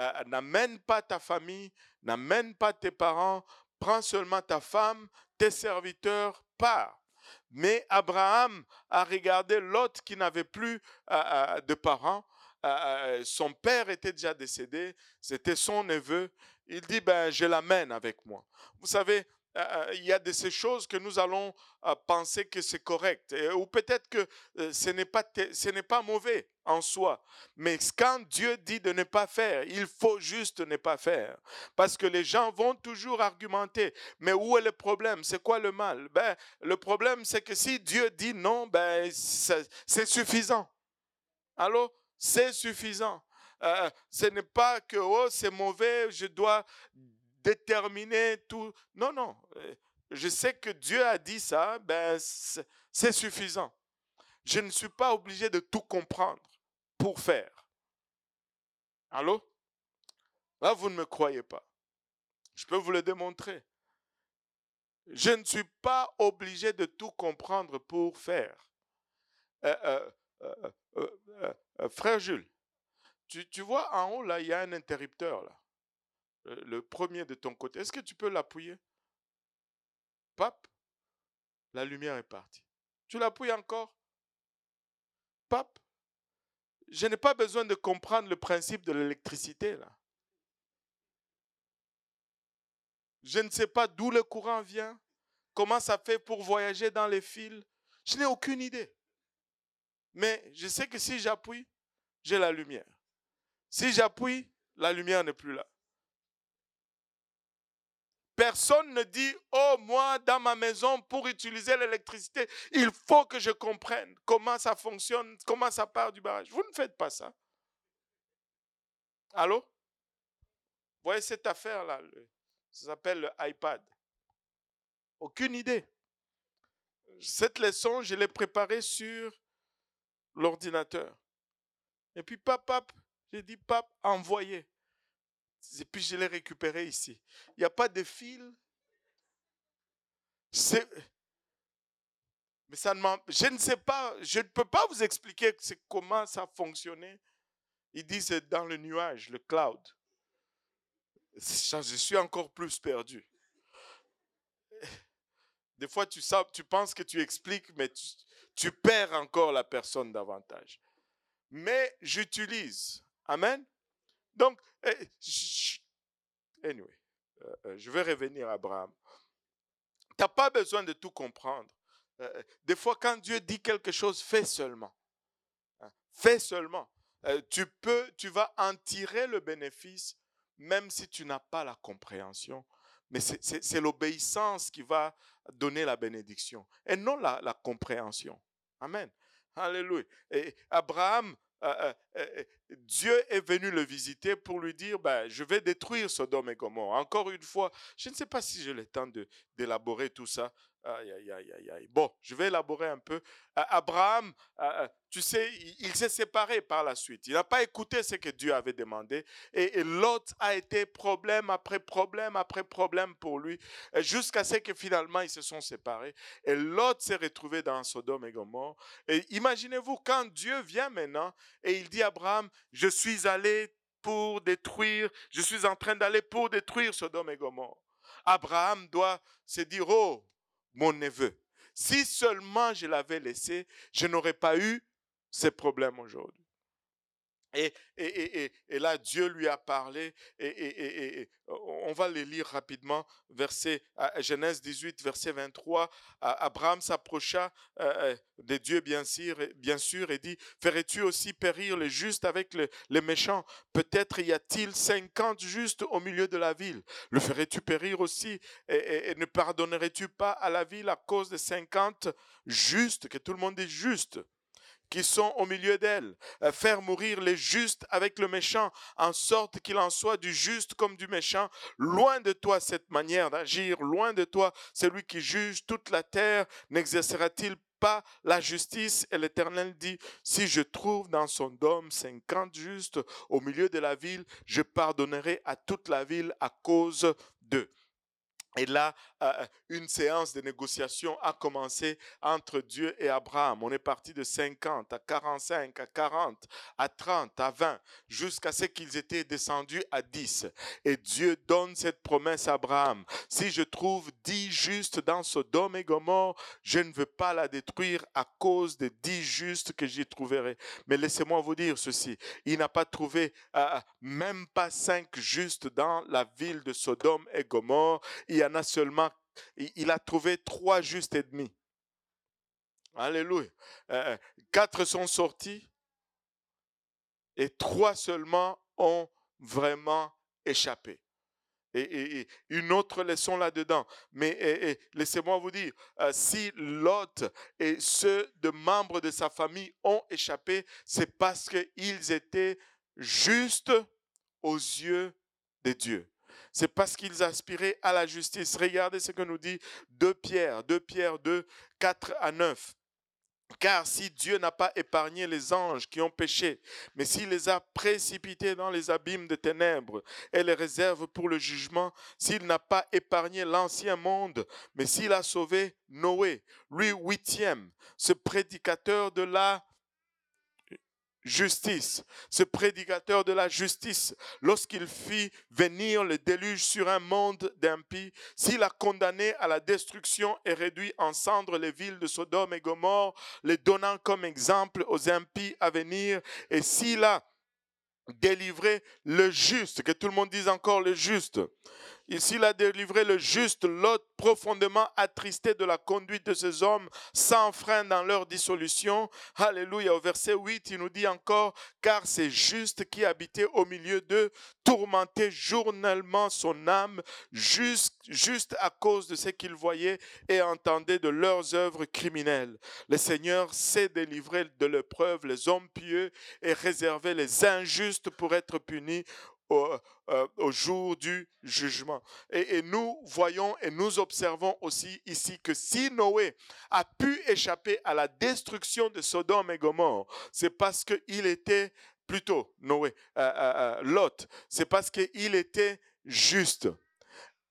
Speaker 1: Euh, n'amène pas ta famille, n'amène pas tes parents, prends seulement ta femme, tes serviteurs, pars. Mais Abraham a regardé l'autre qui n'avait plus euh, euh, de parents. son père était déjà décédé, c'était son neveu, il dit, ben, je l'amène avec moi. Vous savez, il y a de ces choses que nous allons euh, penser que c'est correct, ou peut-être que ce n'est pas, ce n'est pas mauvais en soi. Mais quand Dieu dit de ne pas faire, il faut juste ne pas faire. Parce que les gens vont toujours argumenter. Mais où est le problème? C'est quoi le mal? Ben, Le problème, c'est que si Dieu dit non, ben, c'est suffisant. Alors, c'est suffisant. ce n'est pas que oh, c'est mauvais, je dois déterminer tout. Non, non. Euh, je sais que Dieu a dit ça, ben c'est suffisant. Je ne suis pas obligé de tout comprendre pour faire. Allô? Là, vous ne me croyez pas. Je peux vous le démontrer. Je ne suis pas obligé de tout comprendre pour faire. Euh, euh, frère Jules, tu, tu, vois en haut, là, il y a un interrupteur, là. Euh, le premier de ton côté. Est-ce que tu peux l'appuyer? Pape, la lumière est partie. Tu l'appuies encore? Pape, je n'ai pas besoin de comprendre le principe de l'électricité là. Je ne sais pas d'où le courant vient, comment ça fait pour voyager dans les fils. Je n'ai aucune idée. Mais je sais que si j'appuie, j'ai la lumière. Si j'appuie, la lumière n'est plus là. Personne ne dit, oh, moi, dans ma maison, pour utiliser l'électricité, il faut que je comprenne comment ça fonctionne, comment ça part du barrage. Vous ne faites pas ça. Allô? Vous voyez cette affaire-là, ça s'appelle le iPad. Aucune idée. Cette leçon, je l'ai préparée sur l'ordinateur. Et puis, papa, j'ai dit, pape, envoyez. Et puis je l'ai récupéré ici. Il n'y a pas de fil. Mais ça ne je ne sais pas, je ne peux pas vous expliquer comment ça fonctionnait. Ils disent dans le nuage, le cloud. Je suis encore plus perdu. Des fois, tu, sais, tu penses que tu expliques, mais tu, tu perds encore la personne davantage. Mais j'utilise. Amen? Donc, eh, anyway, euh, euh, je vais revenir à Abraham. Tu n'as pas besoin de tout comprendre. Euh, des fois, quand Dieu dit quelque chose, fais seulement. Hein, fais seulement. tu peux, tu vas en tirer le bénéfice, même si tu n'as pas la compréhension. Mais c'est l'obéissance qui va donner la bénédiction et non la, la compréhension. Amen. Alléluia. Et Abraham euh, euh, euh, Dieu est venu le visiter pour lui dire, ben, je vais détruire Sodome et Gomorre. Encore une fois, je ne sais pas si j'ai le temps d'élaborer tout ça. Aïe, aïe, aïe, aïe, Bon, je vais élaborer un peu. Abraham, tu sais, il, s'est séparé par la suite. Il n'a pas écouté ce que Dieu avait demandé. Et, Lot a été problème après problème après problème pour lui, jusqu'à ce que finalement ils se sont séparés. Et Lot s'est retrouvé dans Sodome et Gomorre. Et imaginez-vous, quand Dieu vient maintenant et il dit à Abraham, je suis allé pour détruire, je suis en train d'aller pour détruire Sodome et Gomorre. Abraham doit se dire, oh, mon neveu. Si seulement je l'avais laissé, je n'aurais pas eu ces problèmes aujourd'hui. Et, et, et, là, Dieu lui a parlé, et, on va les lire rapidement, verset, Genèse 18, verset 23. Abraham s'approcha euh, euh, de Dieu, bien sûr, bien et dit, ferais-tu aussi périr les justes avec les méchants? Peut-être y a-t-il cinquante justes au milieu de la ville. Le ferais-tu périr aussi? Et, ne pardonnerais-tu pas à la ville à cause de cinquante justes, que tout le monde est juste qui sont au milieu d'elle, euh, faire mourir les justes avec le méchant, en sorte qu'il en soit du juste comme du méchant. Loin de toi cette manière d'agir, loin de toi celui qui juge toute la terre, n'exercera-t-il pas la justice? Et l'Éternel dit, si je trouve dans son dôme cinquante justes au milieu de la ville, je pardonnerai à toute la ville à cause d'eux. Et là, une séance de négociation a commencé entre Dieu et Abraham. On est parti de 50 à 45, à 40, à 30, à 20, jusqu'à ce qu'ils étaient descendus à 10. Et Dieu donne cette promesse à Abraham. Si je trouve 10 justes dans Sodome et Gomorre, je ne veux pas la détruire à cause des 10 justes que j'y trouverai. Mais laissez-moi vous dire ceci. Il n'a pas trouvé euh, même pas 5 justes dans la ville de Sodome et Gomorre. Il y en a seulement, il a trouvé trois justes et demi. Alléluia. Euh, euh, quatre sont sortis et trois seulement ont vraiment échappé. Et, une autre leçon là-dedans. Mais laissez-moi vous dire, euh, si Lot et ceux de membres de sa famille ont échappé, c'est parce qu'ils étaient justes aux yeux de Dieu c'est parce qu'ils aspiraient à la justice. Regardez ce que nous dit 2 Pierre, 2 Pierre 2, 4 à 9. Car si Dieu n'a pas épargné les anges qui ont péché, mais s'il les a précipités dans les abîmes de ténèbres et les réserve pour le jugement, s'il n'a pas épargné l'ancien monde, mais s'il a sauvé Noé, lui huitième, ce prédicateur de la justice, ce prédicateur de la justice, lorsqu'il fit venir le déluge sur un monde d'impies, s'il a condamné à la destruction et réduit en cendres les villes de Sodome et Gomorre, les donnant comme exemple aux impies à venir, et s'il a délivré le juste, que tout le monde dise encore le juste, s'il a délivré le juste, l'autre profondément attristé de la conduite de ces hommes sans frein dans leur dissolution. Alléluia. Au verset 8, il nous dit encore, car c'est juste qui habitait au milieu d'eux, tourmentait journellement son âme, juste, juste à cause de ce qu'il voyait et entendait de leurs œuvres criminelles. Le Seigneur sait délivrer de l'épreuve les hommes pieux et réserver les injustes pour être punis au, euh, au, jour du jugement. Et, nous voyons et nous observons aussi ici que si Noé a pu échapper à la destruction de Sodome et Gomorre, c'est parce qu'il était plutôt Noé, euh, euh, Lot, c'est parce qu'il était juste,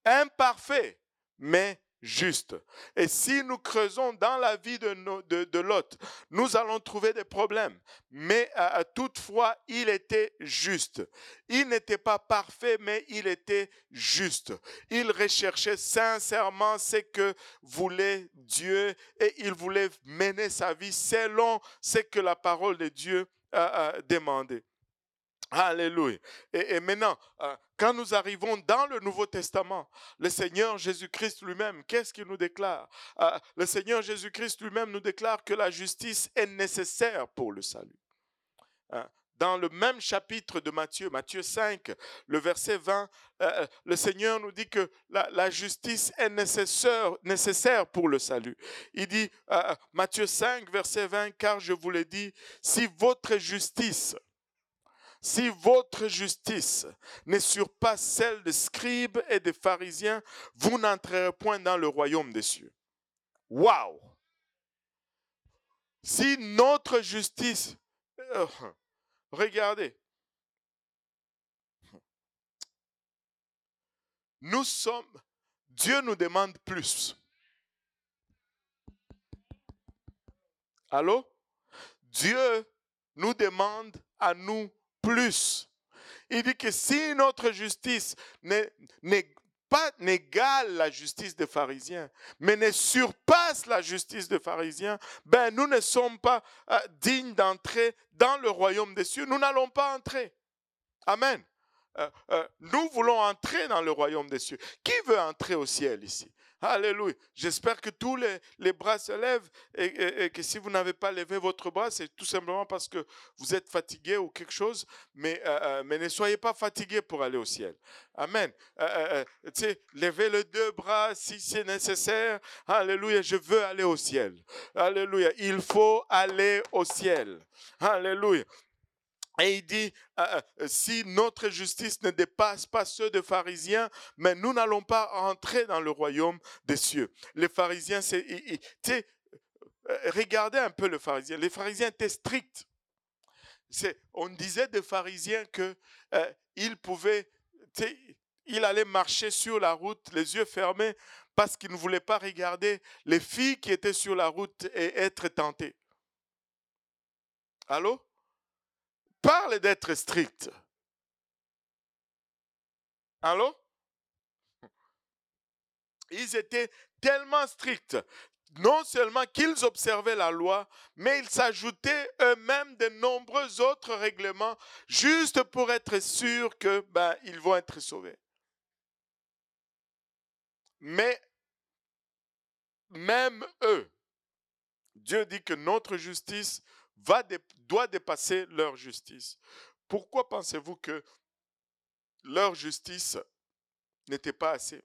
Speaker 1: imparfait, mais juste. Et si nous creusons dans la vie de, Lot, nous allons trouver des problèmes. Mais euh, toutefois, il était juste. Il n'était pas parfait, mais il était juste. Il recherchait sincèrement ce que voulait Dieu et il voulait mener sa vie selon ce que la parole de Dieu a demandé. Alléluia. Et, maintenant, euh, quand nous arrivons dans le Nouveau Testament, le Seigneur Jésus-Christ lui-même, qu'est-ce qu'il nous déclare? Euh, Le Seigneur Jésus-Christ lui-même nous déclare que la justice est nécessaire pour le salut. Hein, dans le même chapitre de Matthieu, Matthieu 5, le verset 20, euh, le Seigneur nous dit que la, justice est nécessaire, nécessaire, pour le salut. Il dit, Matthieu 5, verset 20, car je vous l'ai dit, si votre justice si votre justice ne surpasse celle des scribes et des pharisiens, vous n'entrerez point dans le royaume des cieux. Waouh! Si notre justice, euh, regardez, nous sommes, Dieu nous demande plus. Allô? Dieu nous demande à nous plus. Il dit que si notre justice n'est pas n'égale la justice des pharisiens, mais ne surpasse la justice des pharisiens, ben nous ne sommes pas euh, dignes d'entrer dans le royaume des cieux. Nous n'allons pas entrer. Amen. Euh, euh, nous voulons entrer dans le royaume des cieux. Qui veut entrer au ciel ici? Alléluia. J'espère que tous les, bras se lèvent et, que si vous n'avez pas levé votre bras, c'est tout simplement parce que vous êtes fatigué ou quelque chose. Mais, euh, euh, ne soyez pas fatigué pour aller au ciel. Amen. Euh, levez les deux bras si c'est nécessaire. Alléluia. Je veux aller au ciel. Alléluia. Il faut aller au ciel. Alléluia. Et il dit, euh, euh, si notre justice ne dépasse pas ceux des pharisiens, mais nous n'allons pas entrer dans le royaume des cieux. Les pharisiens, euh, regardez un peu les pharisiens. Les pharisiens étaient stricts. On disait des pharisiens que ils pouvaient, il allait marcher sur la route, les yeux fermés, parce qu'il ne voulait pas regarder les filles qui étaient sur la route et être tenté. Allô? Parle d'être strict. Allô? Ils étaient tellement stricts, non seulement qu'ils observaient la loi, mais ils s'ajoutaient eux-mêmes de nombreux autres règlements juste pour être sûrs que ben, ils vont être sauvés. Mais même eux, Dieu dit que notre justice doit dépasser leur justice. Pourquoi pensez-vous que leur justice n'était pas assez?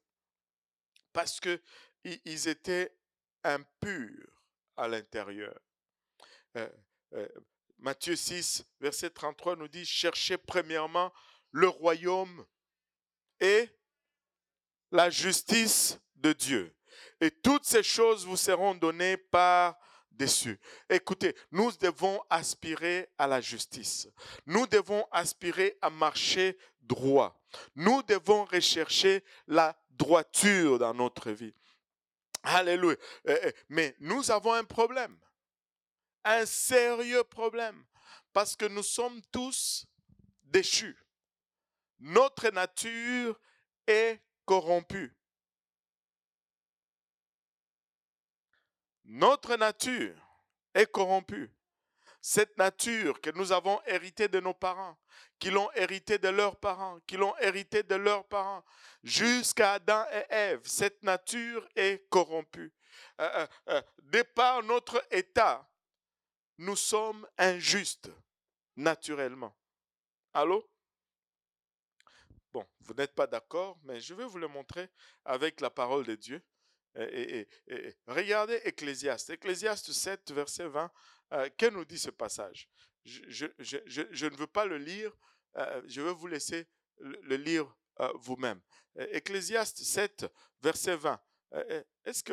Speaker 1: Parce qu'ils étaient impurs à l'intérieur. Euh, euh, Matthieu 6, verset 33 nous dit, cherchez premièrement le royaume et la justice de Dieu. Et toutes ces choses vous seront données par Écoutez, nous devons aspirer à la justice. Nous devons aspirer à marcher droit. Nous devons rechercher la droiture dans notre vie. Alléluia. Eh, eh, mais nous avons un problème. Un sérieux problème. Parce que nous sommes tous déchus. Notre nature est corrompue. Notre nature est corrompue. Cette nature que nous avons héritée de nos parents, qui l'ont héritée de leurs parents, qui l'ont héritée de leurs parents, jusqu'à Adam et Ève, cette nature est corrompue. Euh, euh, euh, de par notre état, nous sommes injustes, naturellement. Allô? Bon, vous n'êtes pas d'accord, mais je vais vous le montrer avec la parole de Dieu. Et, regardez Ecclésiaste. Ecclésiaste 7, verset 20. Euh, que nous dit ce passage? Je, ne veux pas le lire. Euh, je vais vous laisser le, lire euh, vous-même. Ecclésiaste 7, verset 20. Est-ce que...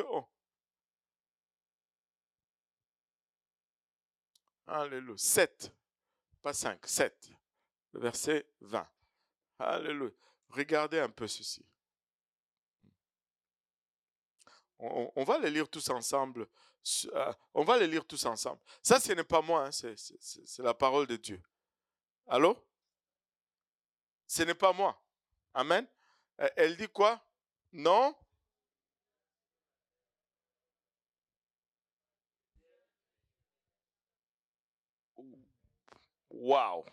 Speaker 1: Alléluia. 7, pas 5, 7, verset 20. Alléluia. Regardez un peu ceci. On, va les lire tous ensemble. Euh, on va les lire tous ensemble. Ça, ce n'est pas moi, hein, c'est la parole de Dieu. Allô? Ce n'est pas moi. Amen. Elle dit quoi? Non? Wow.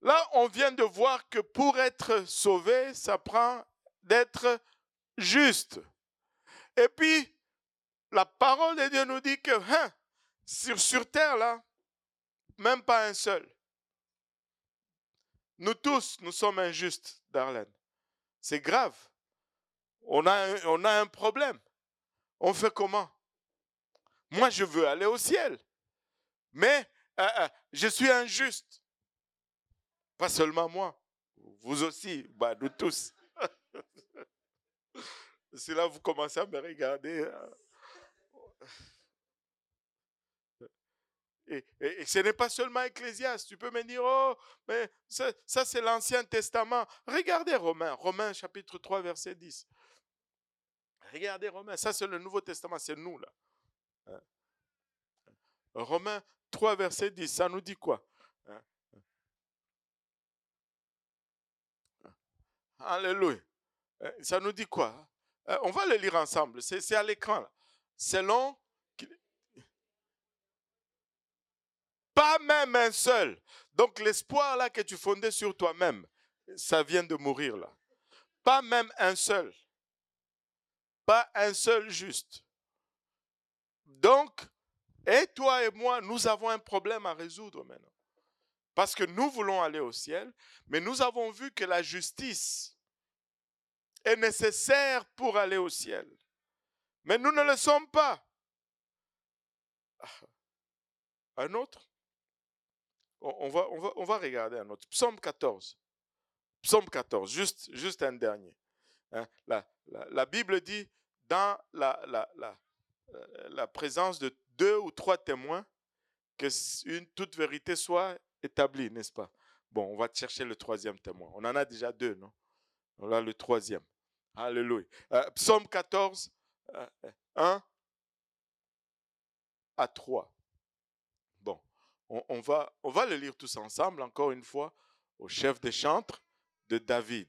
Speaker 1: Là, on vient de voir que pour être sauvé, ça prend d'être juste. Et puis, la parole de Dieu nous dit que hein, sur, terre, là, même pas un seul. Nous tous, nous sommes injustes, Darlene. C'est grave. On a, on a un problème. On fait comment? Moi, je veux aller au ciel. Mais euh, euh, je suis injuste. Pas seulement moi. Vous aussi, bah, nous tous. C'est là vous commencez à me regarder. Hein. Et, ce n'est pas seulement Ecclésiaste. Tu peux me dire, oh, mais ça, ça c'est l'Ancien Testament. Regardez Romains, Romains chapitre 3, verset 10. Regardez Romains, ça c'est le Nouveau Testament, c'est nous là. Hein. Romains 3, verset 10, ça nous dit quoi hein? Alléluia. Ça nous dit quoi euh, on va le lire ensemble. C'est à l'écran. Selon. Pas même un seul. Donc l'espoir là que tu fondais sur toi-même, ça vient de mourir là. Pas même un seul. Pas un seul juste. Donc, et toi et moi, nous avons un problème à résoudre maintenant. Parce que nous voulons aller au ciel, mais nous avons vu que la justice est nécessaire pour aller au ciel. Mais nous ne le sommes pas. Ah. Un autre? On va, on, va, on va regarder un autre. Psaume 14. Psaume 14, juste, juste un dernier. Hein, la, la, Bible dit, dans la, la, la, euh, la présence de deux ou trois témoins, que une, toute vérité soit établie, n'est-ce pas? Bon, on va chercher le troisième témoin. On en a déjà deux, non? Voilà le troisième. Alléluia. Euh, psaume 14, 1 à 3. Bon, on, va, on va le lire tous ensemble, encore une fois, au chef des chantres de David.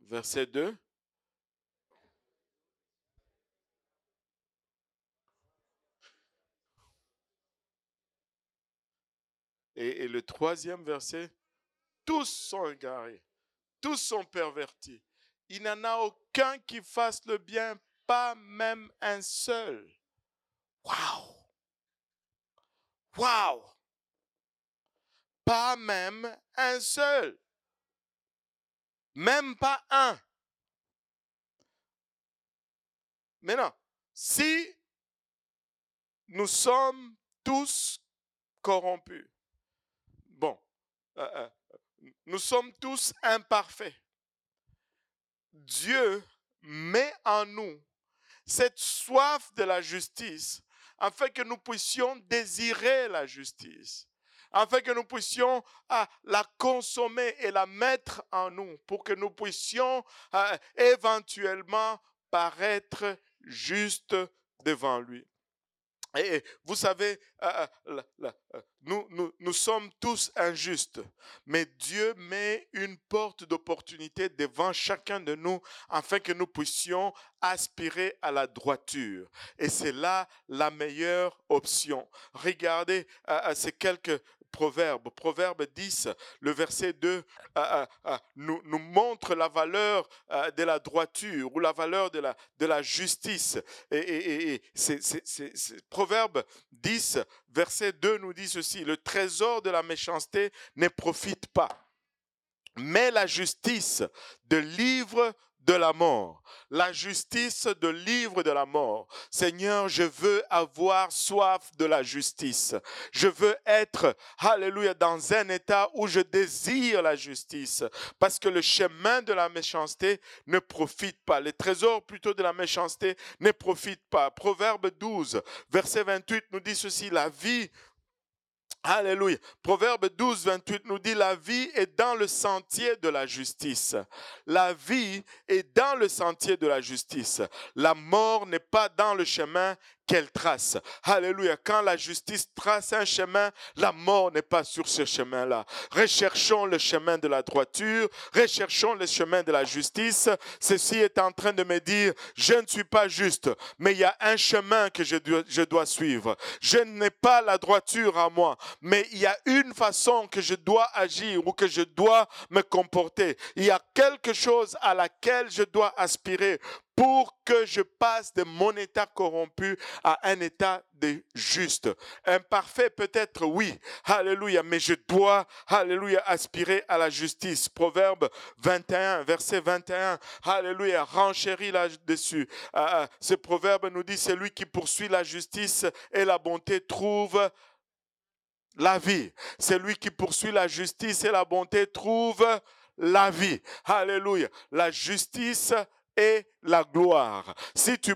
Speaker 1: Verset 2. Et, le troisième verset, tous sont égarés, tous sont pervertis. Il n'y en a aucun qui fasse le bien, pas même un seul. Waouh! Waouh! Pas même un seul. Même pas un. Maintenant, si nous sommes tous corrompus, nous sommes tous imparfaits. Dieu met en nous cette soif de la justice afin que nous puissions désirer la justice, afin que nous puissions ah, la consommer et la mettre en nous pour que nous puissions ah, éventuellement paraître justes devant lui. Et vous savez, euh, euh, euh, nous, nous, nous, sommes tous injustes, mais Dieu met une porte d'opportunité devant chacun de nous afin que nous puissions aspirer à la droiture. Et c'est là la meilleure option. Regardez ces quelques Proverbe. Proverbe 10, le verset 2, euh, euh, euh, nous, montre la valeur de la droiture ou la valeur de la, justice. Et, Proverbe 10, verset 2 nous dit ceci, le trésor de la méchanceté ne profite pas, mais la justice de livre de la mort. La justice de livre de la mort. Seigneur, je veux avoir soif de la justice. Je veux être, alléluia, dans un état où je désire la justice. Parce que le chemin de la méchanceté ne profite pas. Les trésors plutôt de la méchanceté ne profitent pas. Proverbe 12, verset 28 nous dit ceci, la vie Alléluia. Proverbe 12, 28 nous dit, la vie est dans le sentier de la justice. La vie est dans le sentier de la justice. La mort n'est pas dans le chemin qu'elle trace. Alléluia. Quand la justice trace un chemin, la mort n'est pas sur ce chemin-là. Recherchons le chemin de la droiture, recherchons le chemin de la justice. Ceci est en train de me dire, je ne suis pas juste, mais il y a un chemin que je dois, je dois suivre. Je n'ai pas la droiture à moi, mais il y a une façon que je dois agir ou que je dois me comporter. Il y a quelque chose à laquelle je dois aspirer pour que je passe de mon état corrompu à un état de juste. Imparfait peut-être, oui, alléluia, mais je dois, alléluia, aspirer à la justice. Proverbe 21, verset 21, alléluia, renchéris là-dessus. Ah, ah, ce proverbe nous dit, celui qui poursuit la justice et la bonté trouve la vie. Celui qui poursuit la justice et la bonté trouve la vie. Alléluia. La justice et la gloire. Si tu,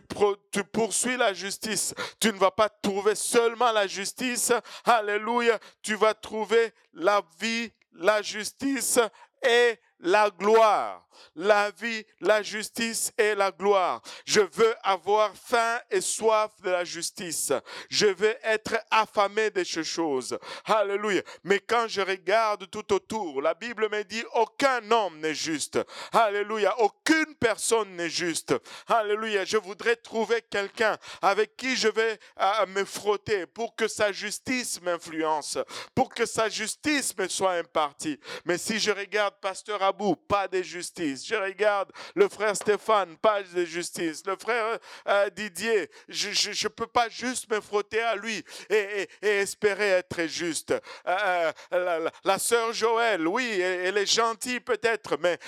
Speaker 1: tu, poursuis la justice, tu ne vas pas trouver seulement la justice. Alléluia. Tu vas trouver la vie, la justice et la gloire. La vie, la justice et la gloire. Je veux avoir faim et soif de la justice. Je veux être affamé de ces choses. Alléluia. Mais quand je regarde tout autour, la Bible me dit aucun homme n'est juste. Alléluia. Aucune personne n'est juste. Alléluia. Je voudrais trouver quelqu'un avec qui je vais euh, me frotter pour que sa justice m'influence, pour que sa justice me soit impartie. Mais si je regarde Pasteur pas de justice. Je regarde le frère Stéphane, pas de justice. Le frère euh, Didier, je ne peux pas juste me frotter à lui et, espérer être juste. Euh, euh, la, sœur Joël, oui, elle est gentille peut-être, mais,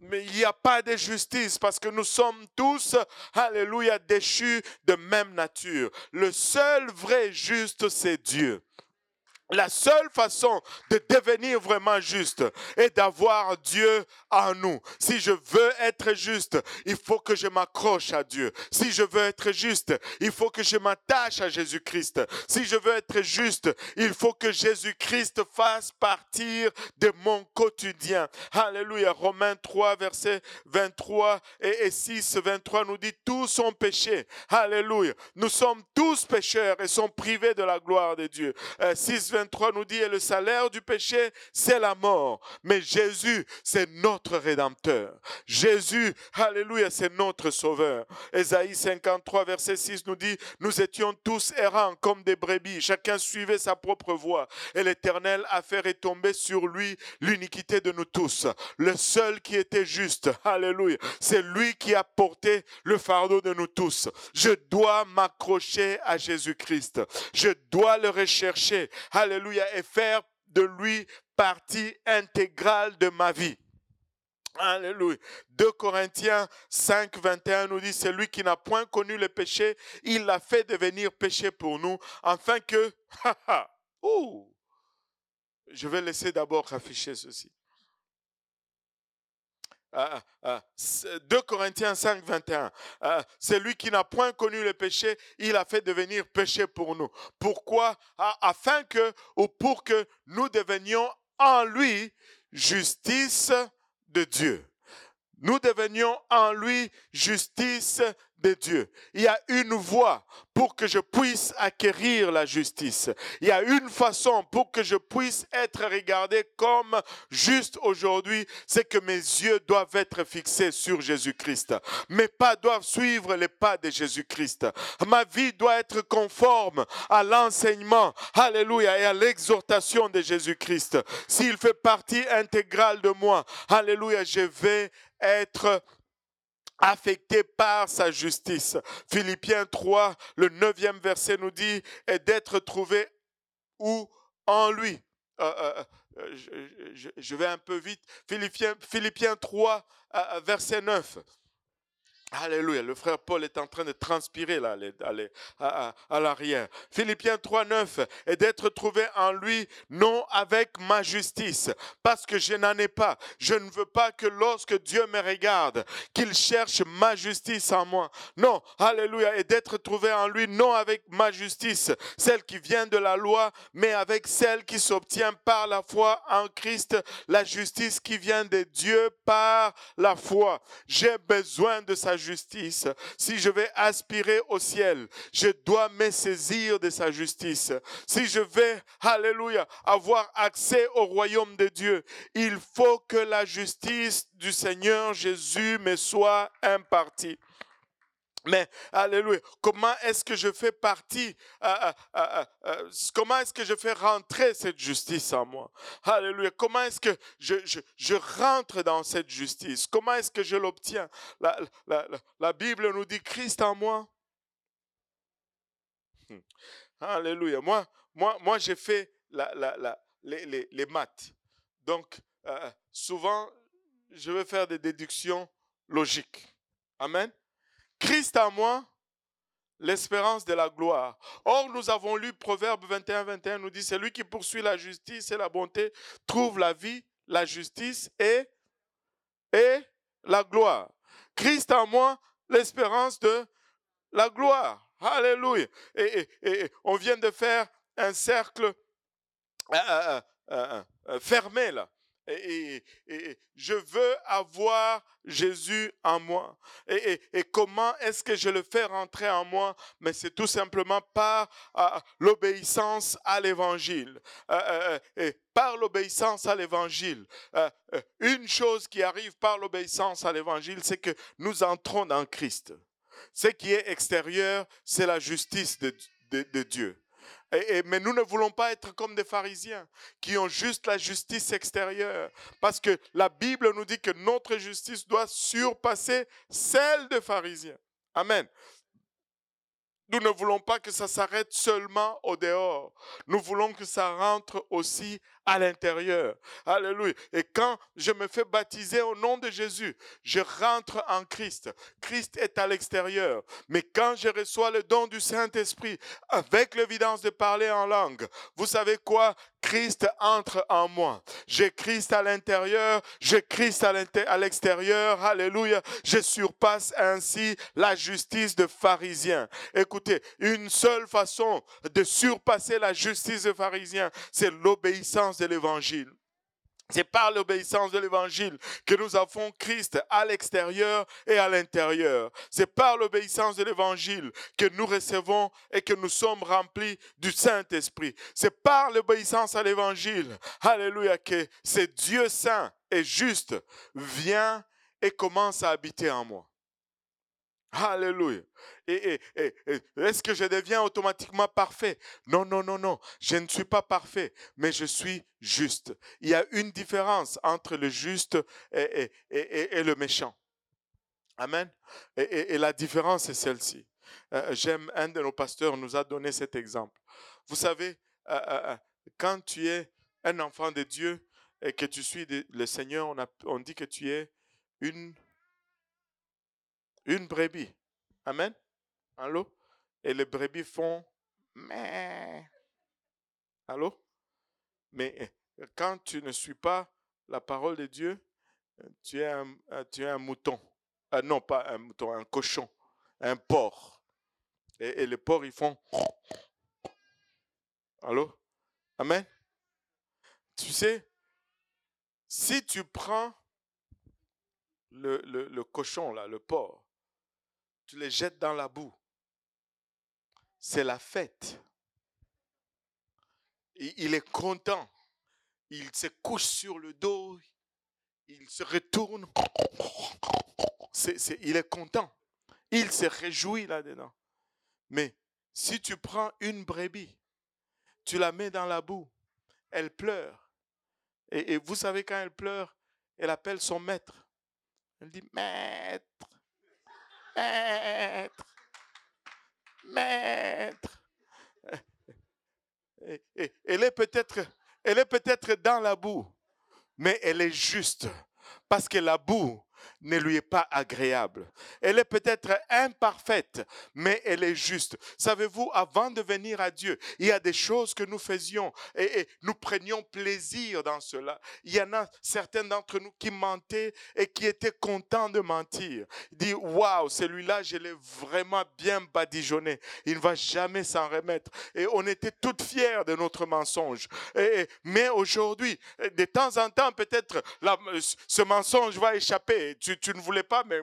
Speaker 1: mais il n'y a pas de justice parce que nous sommes tous, alléluia, déchus de même nature. Le seul vrai juste, c'est Dieu. La seule façon de devenir vraiment juste est d'avoir Dieu en nous. Si je veux être juste, il faut que je m'accroche à Dieu. Si je veux être juste, il faut que je m'attache à Jésus-Christ. Si je veux être juste, il faut que Jésus-Christ fasse partir de mon quotidien. Alléluia. Romains 3, verset 23 et 6, 23 nous dit tous sont péchés. Alléluia. Nous sommes tous pécheurs et sont privés de la gloire de Dieu. 6, euh, 23 nous dit, et le salaire du péché, c'est la mort. Mais Jésus, c'est notre rédempteur. Jésus, alléluia, c'est notre sauveur. Ésaïe 53, verset 6 nous dit, nous étions tous errants comme des brebis, chacun suivait sa propre voie. Et l'Éternel a fait retomber sur lui l'iniquité de nous tous. Le seul qui était juste, alléluia, c'est lui qui a porté le fardeau de nous tous. Je dois m'accrocher à Jésus-Christ. Je dois le rechercher. Alléluia et faire de lui partie intégrale de ma vie. Alléluia. 2 Corinthiens 5, 21 nous dit, c'est lui qui n'a point connu le péché, il l'a fait devenir péché pour nous, afin que... Ouh, je vais laisser d'abord afficher ceci. 2 ah, ah, ah. Corinthiens 5, 21. Celui qui n'a point connu le péché, il a fait devenir péché pour nous. Pourquoi? Afin que, ou pour que nous devenions en lui justice de Dieu. Nous devenions en lui justice de Dieu. Il y a une voie pour que je puisse acquérir la justice. Il y a une façon pour que je puisse être regardé comme juste aujourd'hui, c'est que mes yeux doivent être fixés sur Jésus-Christ. Mes pas doivent suivre les pas de Jésus-Christ. Ma vie doit être conforme à l'enseignement, alléluia, et à l'exhortation de Jésus-Christ. S'il fait partie intégrale de moi, alléluia, je vais être affecté par sa justice. Philippiens 3, le neuvième verset nous dit, d'être trouvé où en lui. Euh, euh, euh, je, vais un peu vite. Philippiens 3, verset 9. Alléluia. Le frère Paul est en train de transpirer là, à, l'arrière. Philippiens 3, 9. Et d'être trouvé en lui, non avec ma justice, parce que je n'en ai pas. Je ne veux pas que lorsque Dieu me regarde, qu'il cherche ma justice en moi. Non. Alléluia. Et d'être trouvé en lui, non avec ma justice, celle qui vient de la loi, mais avec celle qui s'obtient par la foi en Christ, la justice qui vient de Dieu par la foi. J'ai besoin de sa justice, si je vais aspirer au ciel, je dois me saisir de sa justice. Si je vais, alléluia, avoir accès au royaume de Dieu, il faut que la justice du Seigneur Jésus me soit impartie. Mais, alléluia, comment est-ce que je fais partie, euh, euh, euh, comment est-ce que je fais rentrer cette justice en moi? Alléluia, comment est-ce que je, rentre dans cette justice? Comment est-ce que je l'obtiens? La, Bible nous dit Christ en moi. Hmm. Alléluia, moi, moi, moi j'ai fait les, maths. Donc, souvent, je vais faire des déductions logiques. Amen? Christ en moi, l'espérance de la gloire. Or, nous avons lu Proverbe 21, 21, nous dit, c'est lui qui poursuit la justice et la bonté, trouve la vie, la justice et, la gloire. Christ en moi, l'espérance de la gloire. Alléluia. Et, on vient de faire un cercle euh, euh, euh, fermé là et, je veux avoir Jésus en moi. Et, comment est-ce que je le fais rentrer en moi? Mais c'est tout simplement par euh, l'obéissance à l'évangile. Euh, euh, et par l'obéissance à l'évangile. une chose qui arrive par l'obéissance à l'évangile, c'est que nous entrons dans Christ. Ce qui est extérieur, c'est la justice de Dieu mais nous ne voulons pas être comme des pharisiens qui ont juste la justice extérieure. Parce que la Bible nous dit que notre justice doit surpasser celle des pharisiens. Amen. nous ne voulons pas que ça s'arrête seulement au dehors. Nous voulons que ça rentre aussi à l'intérieur. Alléluia. Et quand je me fais baptiser au nom de Jésus, je rentre en Christ. Christ est à l'extérieur. Mais quand je reçois le don du Saint-Esprit avec l'évidence de parler en langue, vous savez quoi? Christ entre en moi. J'ai Christ à l'intérieur, j'ai Christ à l'extérieur. Alléluia. Je surpasse ainsi la justice de pharisien. Écoutez, une seule façon de surpasser la justice de pharisien, c'est l'obéissance de l'évangile. C'est par l'obéissance de l'évangile que nous avons Christ à l'extérieur et à l'intérieur. C'est par l'obéissance de l'évangile que nous recevons et que nous sommes remplis du Saint-Esprit. C'est par l'obéissance à l'évangile, alléluia, que ce Dieu saint et juste vient et commence à habiter en moi. Alléluia. Et, est-ce que je deviens automatiquement parfait? Non, non, non, non. Je ne suis pas parfait, mais je suis juste. Il y a une différence entre le juste et, le méchant. Amen. Et, la différence est celle-ci. Euh, j'aime, un de nos pasteurs nous a donné cet exemple. Vous savez, euh, euh, quand tu es un enfant de Dieu et que tu suis le Seigneur, on, on dit que tu es une une brebis. Amen. Allô? Et les brebis font mais. Allô? Mais eh, quand tu ne suis pas la parole de Dieu, tu es un, euh, tu es un mouton. Ah non, pas un mouton, un cochon, un porc. Et, les porcs, ils font. Allô? Amen? Tu sais, si tu prends le, le, le cochon, là, le porc, tu les jettes dans la boue. C'est la fête. il est content. Il se couche sur le dos. Il se retourne. il est content. Il se réjouit là-dedans. Mais si tu prends une brebis, tu la mets dans la boue, elle pleure. Et, et vous savez, quand elle pleure, elle appelle son maître. Elle dit, Maître, Maître, maître. elle est peut-être, elle est peut-être dans la boue, mais elle est juste parce que la boue ne lui est pas agréable. Elle est peut-être imparfaite, mais elle est juste. Savez-vous, avant de venir à Dieu, il y a des choses que nous faisions et, nous prenions plaisir dans cela. Il y en a certains d'entre nous qui mentaient et qui étaient contents de mentir. Dit, waouh, celui-là, je l'ai vraiment bien badigeonné. Il ne va jamais s'en remettre. Et on était toutes fiers de notre mensonge. Mais aujourd'hui, de temps en temps, peut-être ce mensonge va échapper tu, ne voulais pas, mais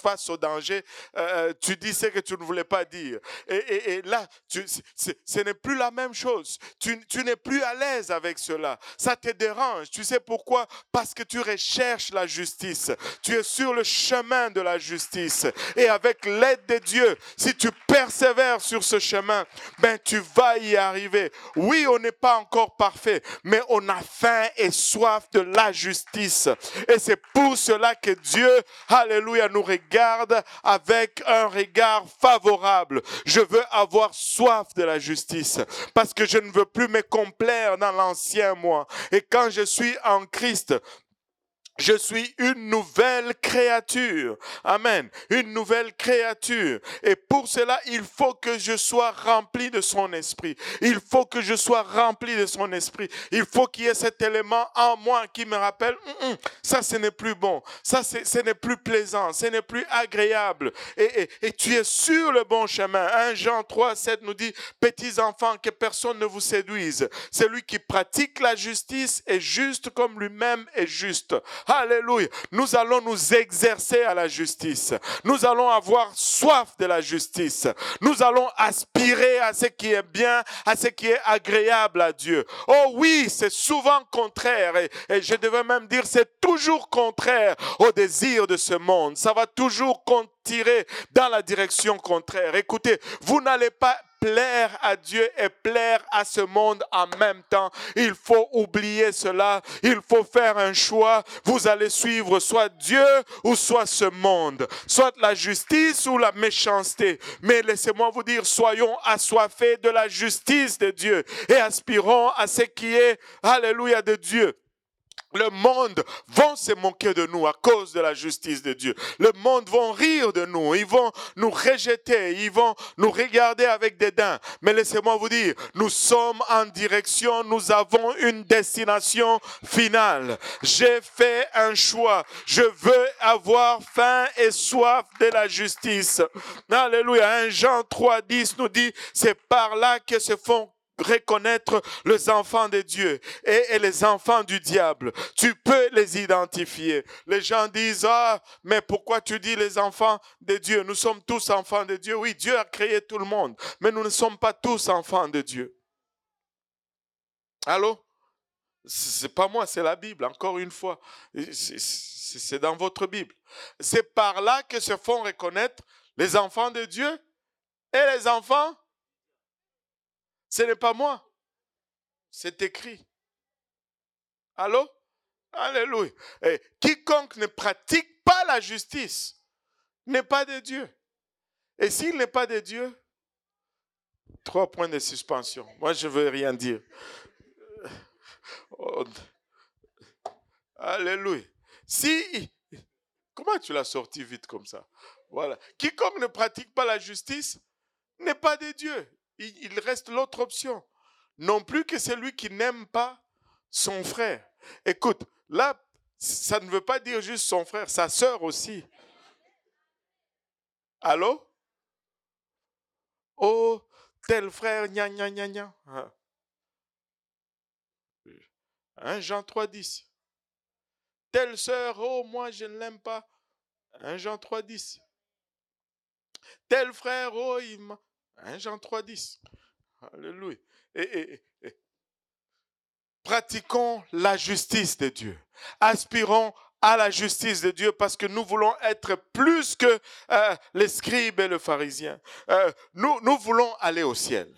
Speaker 1: face au danger, euh, euh, tu dis ce que tu ne voulais pas dire. Et, là, ce n'est plus la même chose. Tu, n'es plus à l'aise avec cela. Ça te dérange. Tu sais pourquoi? Parce que tu recherches la justice. Tu es sur le chemin de la justice. Et avec l'aide de Dieu, si tu persévères sur ce chemin, ben tu vas y arriver. Oui, on n'est pas encore parfait, mais on a faim et soif de la justice. Et c'est pour cela que Dieu, alléluia, nous regarde avec un regard favorable. Je veux avoir soif de la justice parce que je ne veux plus me complaire dans l'ancien moi. Et quand je suis en Christ, je suis une nouvelle créature. Amen. Une nouvelle créature. Et pour cela, il faut que je sois rempli de son esprit. Il faut que je sois rempli de son esprit. Il faut qu'il y ait cet élément en moi qui me rappelle, hum, hum, ça ce n'est plus bon. Ça ce n'est plus plaisant. Ce n'est plus agréable. Et, et, tu es sur le bon chemin. 1 Jean 3, 7 nous dit, petits enfants, que personne ne vous séduise. Celui qui pratique la justice est juste comme lui-même est juste. Alléluia. Nous allons nous exercer à la justice. Nous allons avoir soif de la justice. Nous allons aspirer à ce qui est bien, à ce qui est agréable à Dieu. Oh oui, c'est souvent contraire. Et, je devais même dire, c'est toujours contraire au désir de ce monde. Ça va toujours tirer dans la direction contraire. Écoutez, vous n'allez pas plaire à Dieu et plaire à ce monde en même temps. Il faut oublier cela. Il faut faire un choix. Vous allez suivre soit Dieu ou soit ce monde, soit la justice ou la méchanceté. Mais laissez-moi vous dire, soyons assoiffés de la justice de Dieu et aspirons à ce qui est, alléluia, de Dieu. Le monde vont se moquer de nous à cause de la justice de Dieu. Le monde vont rire de nous. Ils vont nous rejeter. Ils vont nous regarder avec dédain. Mais laissez-moi vous dire, nous sommes en direction. Nous avons une destination finale. J'ai fait un choix. Je veux avoir faim et soif de la justice. Alléluia. 1 Jean 3, 10 nous dit, c'est par là que se font reconnaître les enfants de Dieu et, les enfants du diable. Tu peux les identifier. Les gens disent, ah, mais pourquoi tu dis les enfants de Dieu? Nous sommes tous enfants de Dieu. Oui, Dieu a créé tout le monde, mais nous ne sommes pas tous enfants de Dieu. Allô? C'est pas moi, c'est la Bible, encore une fois. C'est dans votre Bible. C'est par là que se font reconnaître les enfants de Dieu et les enfants ce n'est pas moi. C'est écrit. Allô? Alléluia. Et quiconque ne pratique pas la justice n'est pas de Dieu. Et s'il n'est pas de Dieu, trois points de suspension. Moi, je ne veux rien dire. Oh. Alléluia. Si, comment tu l'as sorti vite comme ça? Voilà. Quiconque ne pratique pas la justice n'est pas de Dieu il reste l'autre option. Non plus que celui qui n'aime pas son frère. Écoute, là, ça ne veut pas dire juste son frère, sa sœur aussi. Allô? Oh, tel frère, gna gna gna gna. 1 Jean 3, 10. Telle sœur, oh, moi je ne l'aime pas. 1 Jean 3, 10. Tel frère, oh, il m'a. 1 Jean 3, 10. Alléluia. Et, pratiquons la justice de Dieu. Aspirons à la justice de Dieu parce que nous voulons être plus que euh, les scribes et le pharisien. Euh, nous, voulons aller au ciel.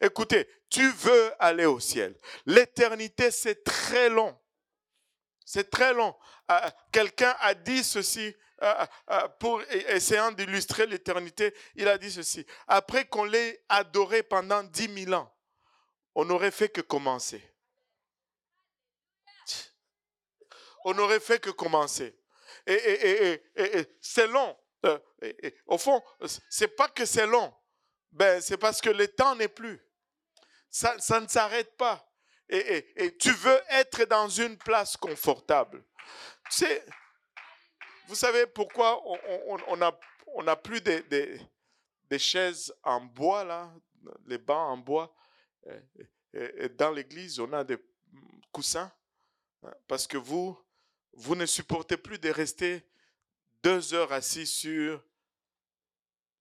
Speaker 1: Écoutez, tu veux aller au ciel. L'éternité, c'est très long. C'est très long. Euh, quelqu'un a dit ceci pour essayant d'illustrer l'éternité, il a dit ceci. Après qu'on l'ait adoré pendant dix mille ans, on n'aurait fait que commencer. On n'aurait fait que commencer. Et, c'est long. Euh, au fond, c'est pas que c'est long. Ben, c'est parce que le temps n'est plus. Ça, ça ne s'arrête pas. Et, tu veux être dans une place confortable. Tu sais, vous savez pourquoi on n'a plus des, des, chaises en bois, là, les bancs en bois. Et, dans l'église, on a des coussins. Hein, parce que vous, vous ne supportez plus de rester deux heures assis sur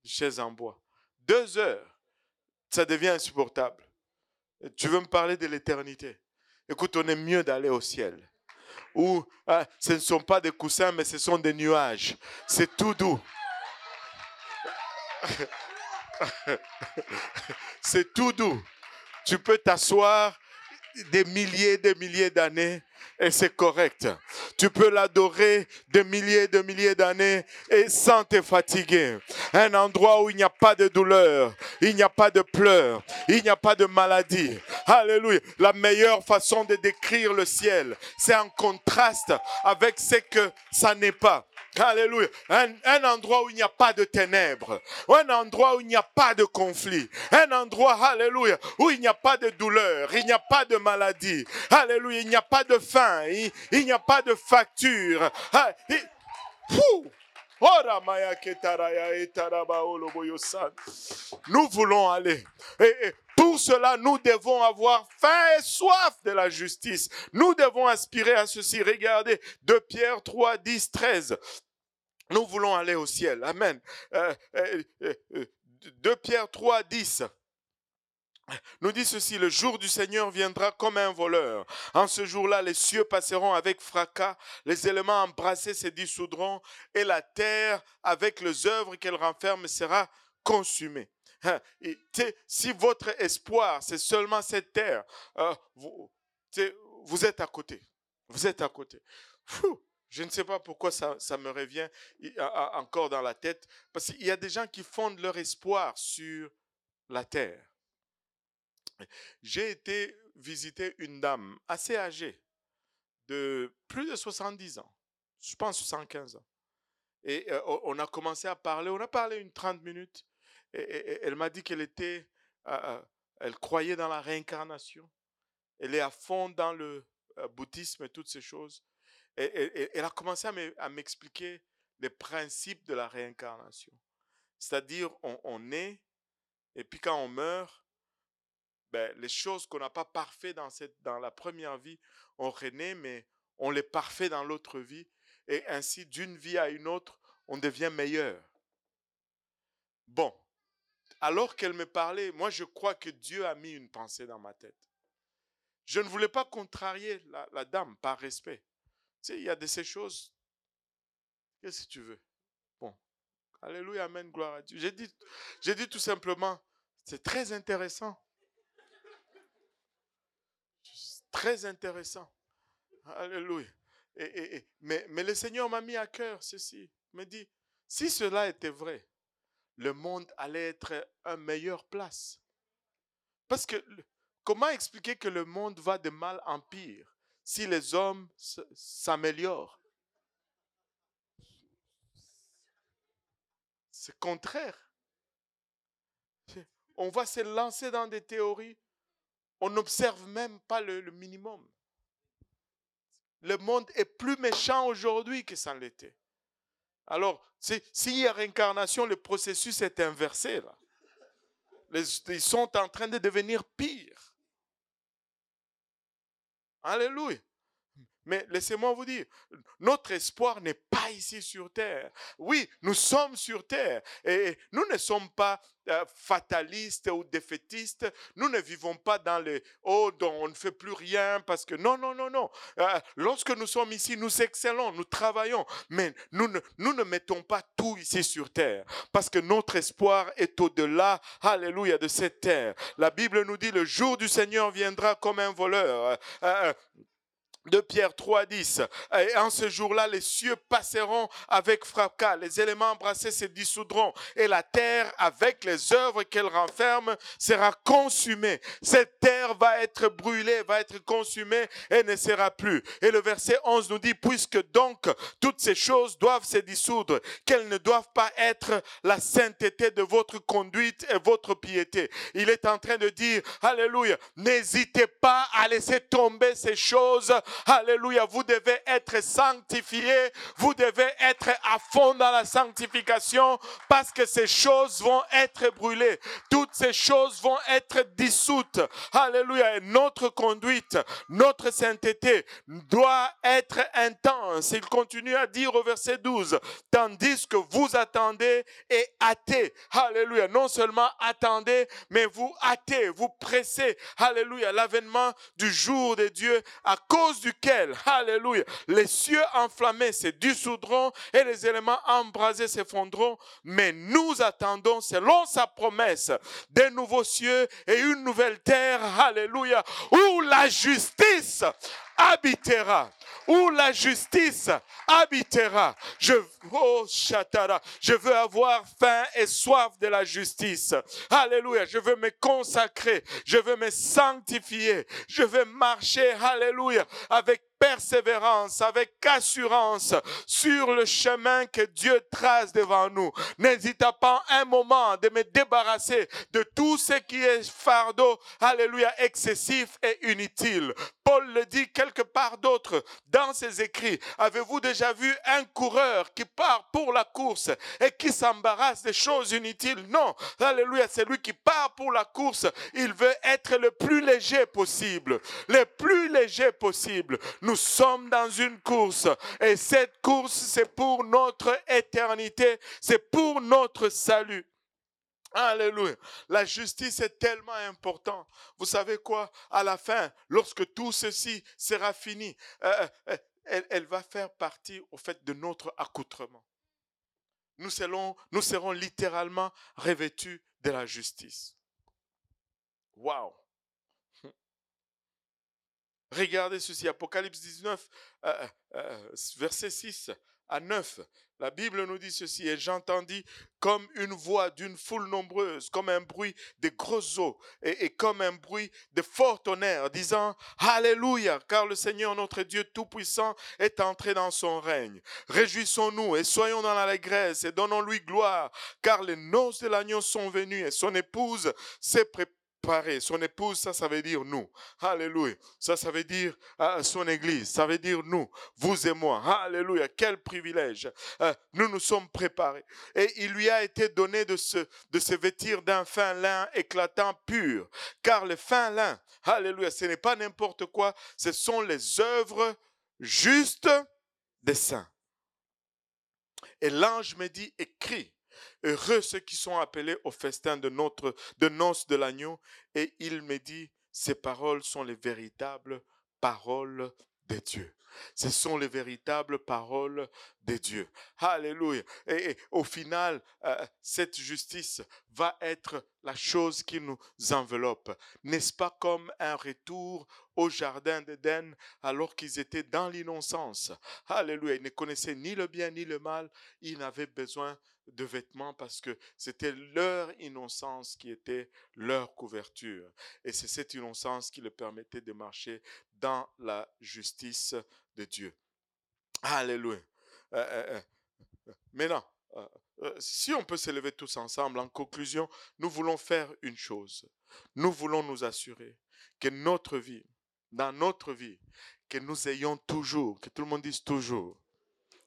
Speaker 1: une chaise en bois. Deux heures, ça devient insupportable. Tu veux me parler de l'éternité? Écoute, on est mieux d'aller au ciel où ah, ce ne sont pas des coussins, mais ce sont des nuages. C'est tout doux. C'est tout doux. Tu peux t'asseoir des milliers, des milliers d'années et c'est correct. Tu peux l'adorer des milliers, de milliers d'années et sans te fatiguer. Un endroit où il n'y a pas de douleur, il n'y a pas de pleurs, il n'y a pas de maladie. Alléluia. La meilleure façon de décrire le ciel, c'est en contraste avec ce que ça n'est pas. Alléluia. Un, endroit où il n'y a pas de ténèbres. Un endroit où il n'y a pas de conflit. Un endroit, alléluia, où il n'y a pas de douleur. Il n'y a pas de maladie. Alléluia. Il n'y a pas de faim. Il, n'y a pas de facture. Ah, nous voulons aller. Et, pour cela, nous devons avoir faim et soif de la justice. Nous devons aspirer à ceci. Regardez 2 Pierre 3, 10, 13. Nous voulons aller au ciel. Amen. 2 euh, euh, euh, Pierre 3, 10 nous dit ceci, le jour du Seigneur viendra comme un voleur. En ce jour-là, les cieux passeront avec fracas, les éléments embrassés se dissoudront et la terre, avec les œuvres qu'elle renferme, sera consumée. si votre espoir, c'est seulement cette terre, vous, vous êtes à côté. Vous êtes à côté. Je ne sais pas pourquoi ça, me revient encore dans la tête, parce qu'il y a des gens qui fondent leur espoir sur la terre. J'ai été visiter une dame assez âgée, de plus de 70 ans, je pense 75 ans. Et euh, on a commencé à parler, on a parlé une 30 minutes. Et, elle m'a dit qu'elle était, euh, euh, elle croyait dans la réincarnation. Elle est à fond dans le bouddhisme et toutes ces choses. Et, elle a commencé à m'expliquer les principes de la réincarnation. C'est-à-dire, on, on est, et puis quand on meurt, ben, les choses qu'on n'a pas parfait dans, cette, dans la première vie, on renaît, mais on les parfait dans l'autre vie. Et ainsi, d'une vie à une autre, on devient meilleur. Bon, alors qu'elle me parlait, moi je crois que Dieu a mis une pensée dans ma tête. Je ne voulais pas contrarier la, dame par respect. Sais, il y a de ces choses. Qu'est-ce que tu veux? Bon, Alléluia, Amen, gloire à Dieu. J'ai dit, tout simplement, c'est très intéressant. Très intéressant. Alléluia. Mais le Seigneur m'a mis à cœur ceci. Il me dit, si cela était vrai, le monde allait être une meilleure place. Parce que comment expliquer que le monde va de mal en pire? Si les hommes s'améliorent C'est contraire. On va se lancer dans des théories. On n'observe même pas le, minimum. Le monde est plus méchant aujourd'hui que ça l'était. Alors, s'il y a réincarnation, le processus est inversé. Ils sont en train de devenir pires. Alléluia. Mais laissez-moi vous dire, notre espoir n'est pas ici sur terre. Oui, nous sommes sur terre et nous ne sommes pas euh, fatalistes ou défaitistes. Nous ne vivons pas dans les oh dont on ne fait plus rien parce que non non non non. Euh, lorsque nous sommes ici, nous excellons, nous travaillons, mais nous ne mettons pas tout ici sur terre parce que notre espoir est au-delà. Alléluia de cette terre. La Bible nous dit le jour du Seigneur viendra comme un voleur. Euh, de Pierre 3, 10. Et en ce jour-là, les cieux passeront avec fracas, les éléments embrassés se dissoudront, et la terre, avec les œuvres qu'elle renferme, sera consumée. Cette terre va être brûlée, va être consumée et ne sera plus. Et le verset 11 nous dit, puisque donc toutes ces choses doivent se dissoudre, qu'elles ne doivent pas être la sainteté de votre conduite et votre piété. Il est en train de dire, Alléluia, n'hésitez pas à laisser tomber ces choses Alléluia, vous devez être sanctifié, vous devez être à fond dans la sanctification parce que ces choses vont être brûlées. Toutes ces choses vont être dissoutes. Alléluia. Notre conduite, notre sainteté doit être intense. Il continue à dire au verset 12, tandis que vous attendez et hâtez. Alléluia. Non seulement attendez, mais vous hâtez, vous pressez. Alléluia. L'avènement du jour de Dieu à cause duquel, alléluia, les cieux enflammés se dissoudront et les éléments embrasés s'effondreront. Mais nous attendons, selon sa promesse, des nouveaux cieux et une nouvelle terre, alléluia, où la justice habitera, où la justice habitera. Je, oh, je veux avoir faim et soif de la justice. Alléluia. Je veux me consacrer. Je veux me sanctifier. Je veux marcher, alléluia, avec persévérance, avec assurance sur le chemin que Dieu trace devant nous. N'hésite pas un moment de me débarrasser de tout ce qui est fardeau, alléluia, excessif et inutile. Paul le dit quelque part d'autre dans ses écrits. Avez-vous déjà vu un coureur qui part pour la course et qui s'embarrasse des choses inutiles? Non. Alléluia, c'est lui qui part pour la course. Il veut être le plus léger possible. Le plus léger possible. Nous sommes dans une course et cette course, c'est pour notre éternité, c'est pour notre salut. Alléluia. La justice est tellement importante. Vous savez quoi? À la fin, lorsque tout ceci sera fini, euh, euh, elle, elle, va faire partie au fait de notre accoutrement. Nous serons, nous serons littéralement revêtus de la justice. Waouh! Regardez ceci, Apocalypse 19, euh, euh, verset 6 à 9. La Bible nous dit ceci, et j'entendis comme une voix d'une foule nombreuse, comme un bruit de grosses eaux, et, comme un bruit de fort tonnerre, disant, Alléluia, car le Seigneur notre Dieu Tout-Puissant est entré dans son règne. Réjouissons-nous et soyons dans l'allégresse et donnons-lui gloire, car les noces de l'agneau sont venues et son épouse s'est préparée son épouse, ça, ça veut dire nous. Alléluia. Ça, ça veut dire euh, son église. Ça veut dire nous, vous et moi. Alléluia. Quel privilège. Euh, nous nous sommes préparés. Et il lui a été donné de se, de se vêtir d'un fin lin éclatant pur. Car le fin lin, Alléluia, ce n'est pas n'importe quoi. Ce sont les œuvres justes des saints. Et l'ange me dit, écrit, Heureux ceux qui sont appelés au festin de notre de noces de l'agneau. Et il me dit, ces paroles sont les véritables paroles de Dieu. Ce sont les véritables paroles de Dieu. Alléluia. Et, au final, euh, cette justice va être la chose qui nous enveloppe. N'est-ce pas comme un retour au jardin d'Éden alors qu'ils étaient dans l'innocence? Alléluia. Ils ne connaissaient ni le bien ni le mal. Ils n'avaient besoin de vêtements parce que c'était leur innocence qui était leur couverture. Et c'est cette innocence qui leur permettait de marcher dans la justice de Dieu. Alléluia. Euh, euh, euh, maintenant, si on peut se lever tous ensemble, en conclusion, nous voulons faire une chose. Nous voulons nous assurer que notre vie, dans notre vie, que nous ayons toujours, que tout le monde dise toujours,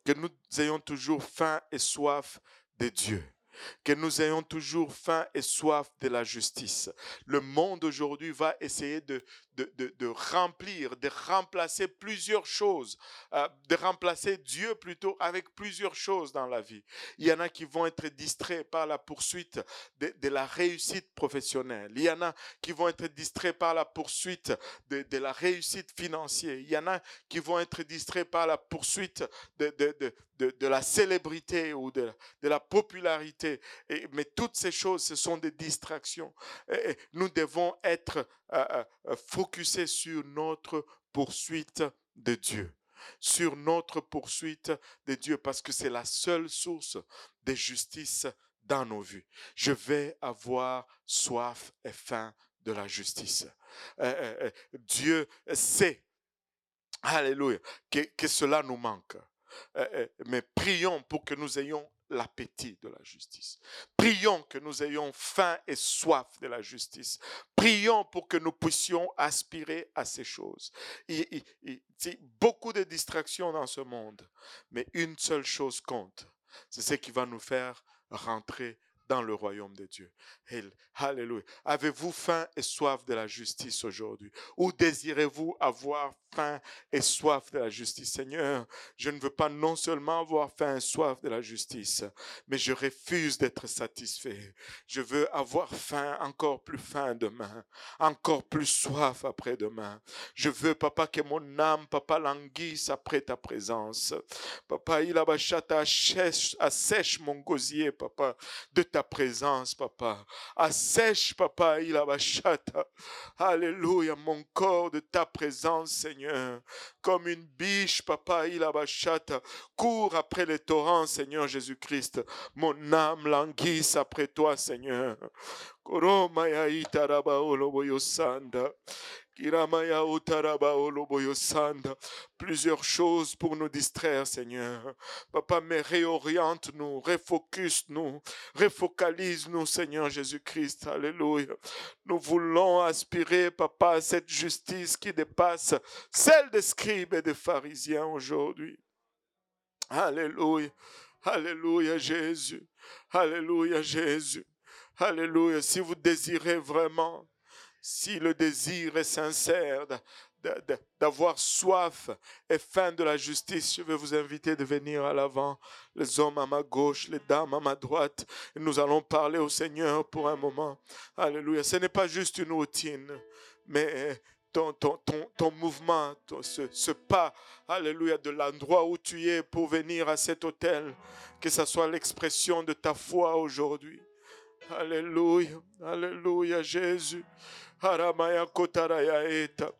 Speaker 1: que nous ayons toujours faim et soif de Dieu. Que nous ayons toujours faim et soif de la justice. Le monde aujourd'hui va essayer de, de, remplir, de remplacer plusieurs choses, euh, de remplacer Dieu plutôt avec plusieurs choses dans la vie. Il y en a qui vont être distraits par la poursuite de, la réussite professionnelle. Il y en a qui vont être distraits par la poursuite de, la réussite financière. Il y en a qui vont être distraits par la poursuite de, la célébrité ou de, la popularité. Mais toutes ces choses, ce sont des distractions. Nous devons être euh, euh, focuser sur notre poursuite de Dieu sur notre poursuite de Dieu parce que c'est la seule source de justice dans nos vies. Je vais avoir soif et faim de la justice. Euh, Dieu sait, alléluia, que, cela nous manque. mais prions pour que nous ayons l'appétit de la justice. Prions que nous ayons faim et soif de la justice. Prions pour que nous puissions aspirer à ces choses. Il, y a beaucoup de distractions dans ce monde, mais une seule chose compte. C'est ce qui va nous faire rentrer dans le royaume de Dieu. Alléluia. Avez-vous faim et soif de la justice aujourd'hui? Ou désirez-vous avoir faim et soif de la justice? Seigneur, je ne veux pas non seulement avoir faim et soif de la justice, mais je refuse d'être satisfait. Je veux avoir faim, encore plus faim demain, encore plus soif après-demain. Je veux, papa, que mon âme, papa, languisse après ta présence. Papa, il a assèche mon gosier, papa, de ta présence, papa. Assèche, papa, il a Alléluia, mon corps de ta présence, Seigneur. Comme une biche, papa, il a Cours après les torrents, Seigneur Jésus-Christ. Mon âme languisse après toi, Seigneur. Plusieurs choses pour nous distraire, Seigneur. Papa, mais réoriente-nous, refocus-nous, refocalise-nous, Seigneur Jésus-Christ. Alléluia. Nous voulons aspirer, Papa, à cette justice qui dépasse celle des scribes et des pharisiens aujourd'hui. Alléluia. Alléluia, Jésus. Alléluia, Jésus. Alléluia. Si vous désirez vraiment si le désir est sincère d'avoir soif et faim de la justice, je vais vous inviter de venir à l'avant, les hommes à ma gauche, les dames à ma droite. Et nous allons parler au Seigneur pour un moment. Alléluia. Ce n'est pas juste une routine, mais ton, ton, ton, ton mouvement, ce, ce, pas, alléluia, de l'endroit où tu es pour venir à cet hôtel, que ce soit l'expression de ta foi aujourd'hui. Alléluia. Alléluia, Jésus. haramaya kutarayaeta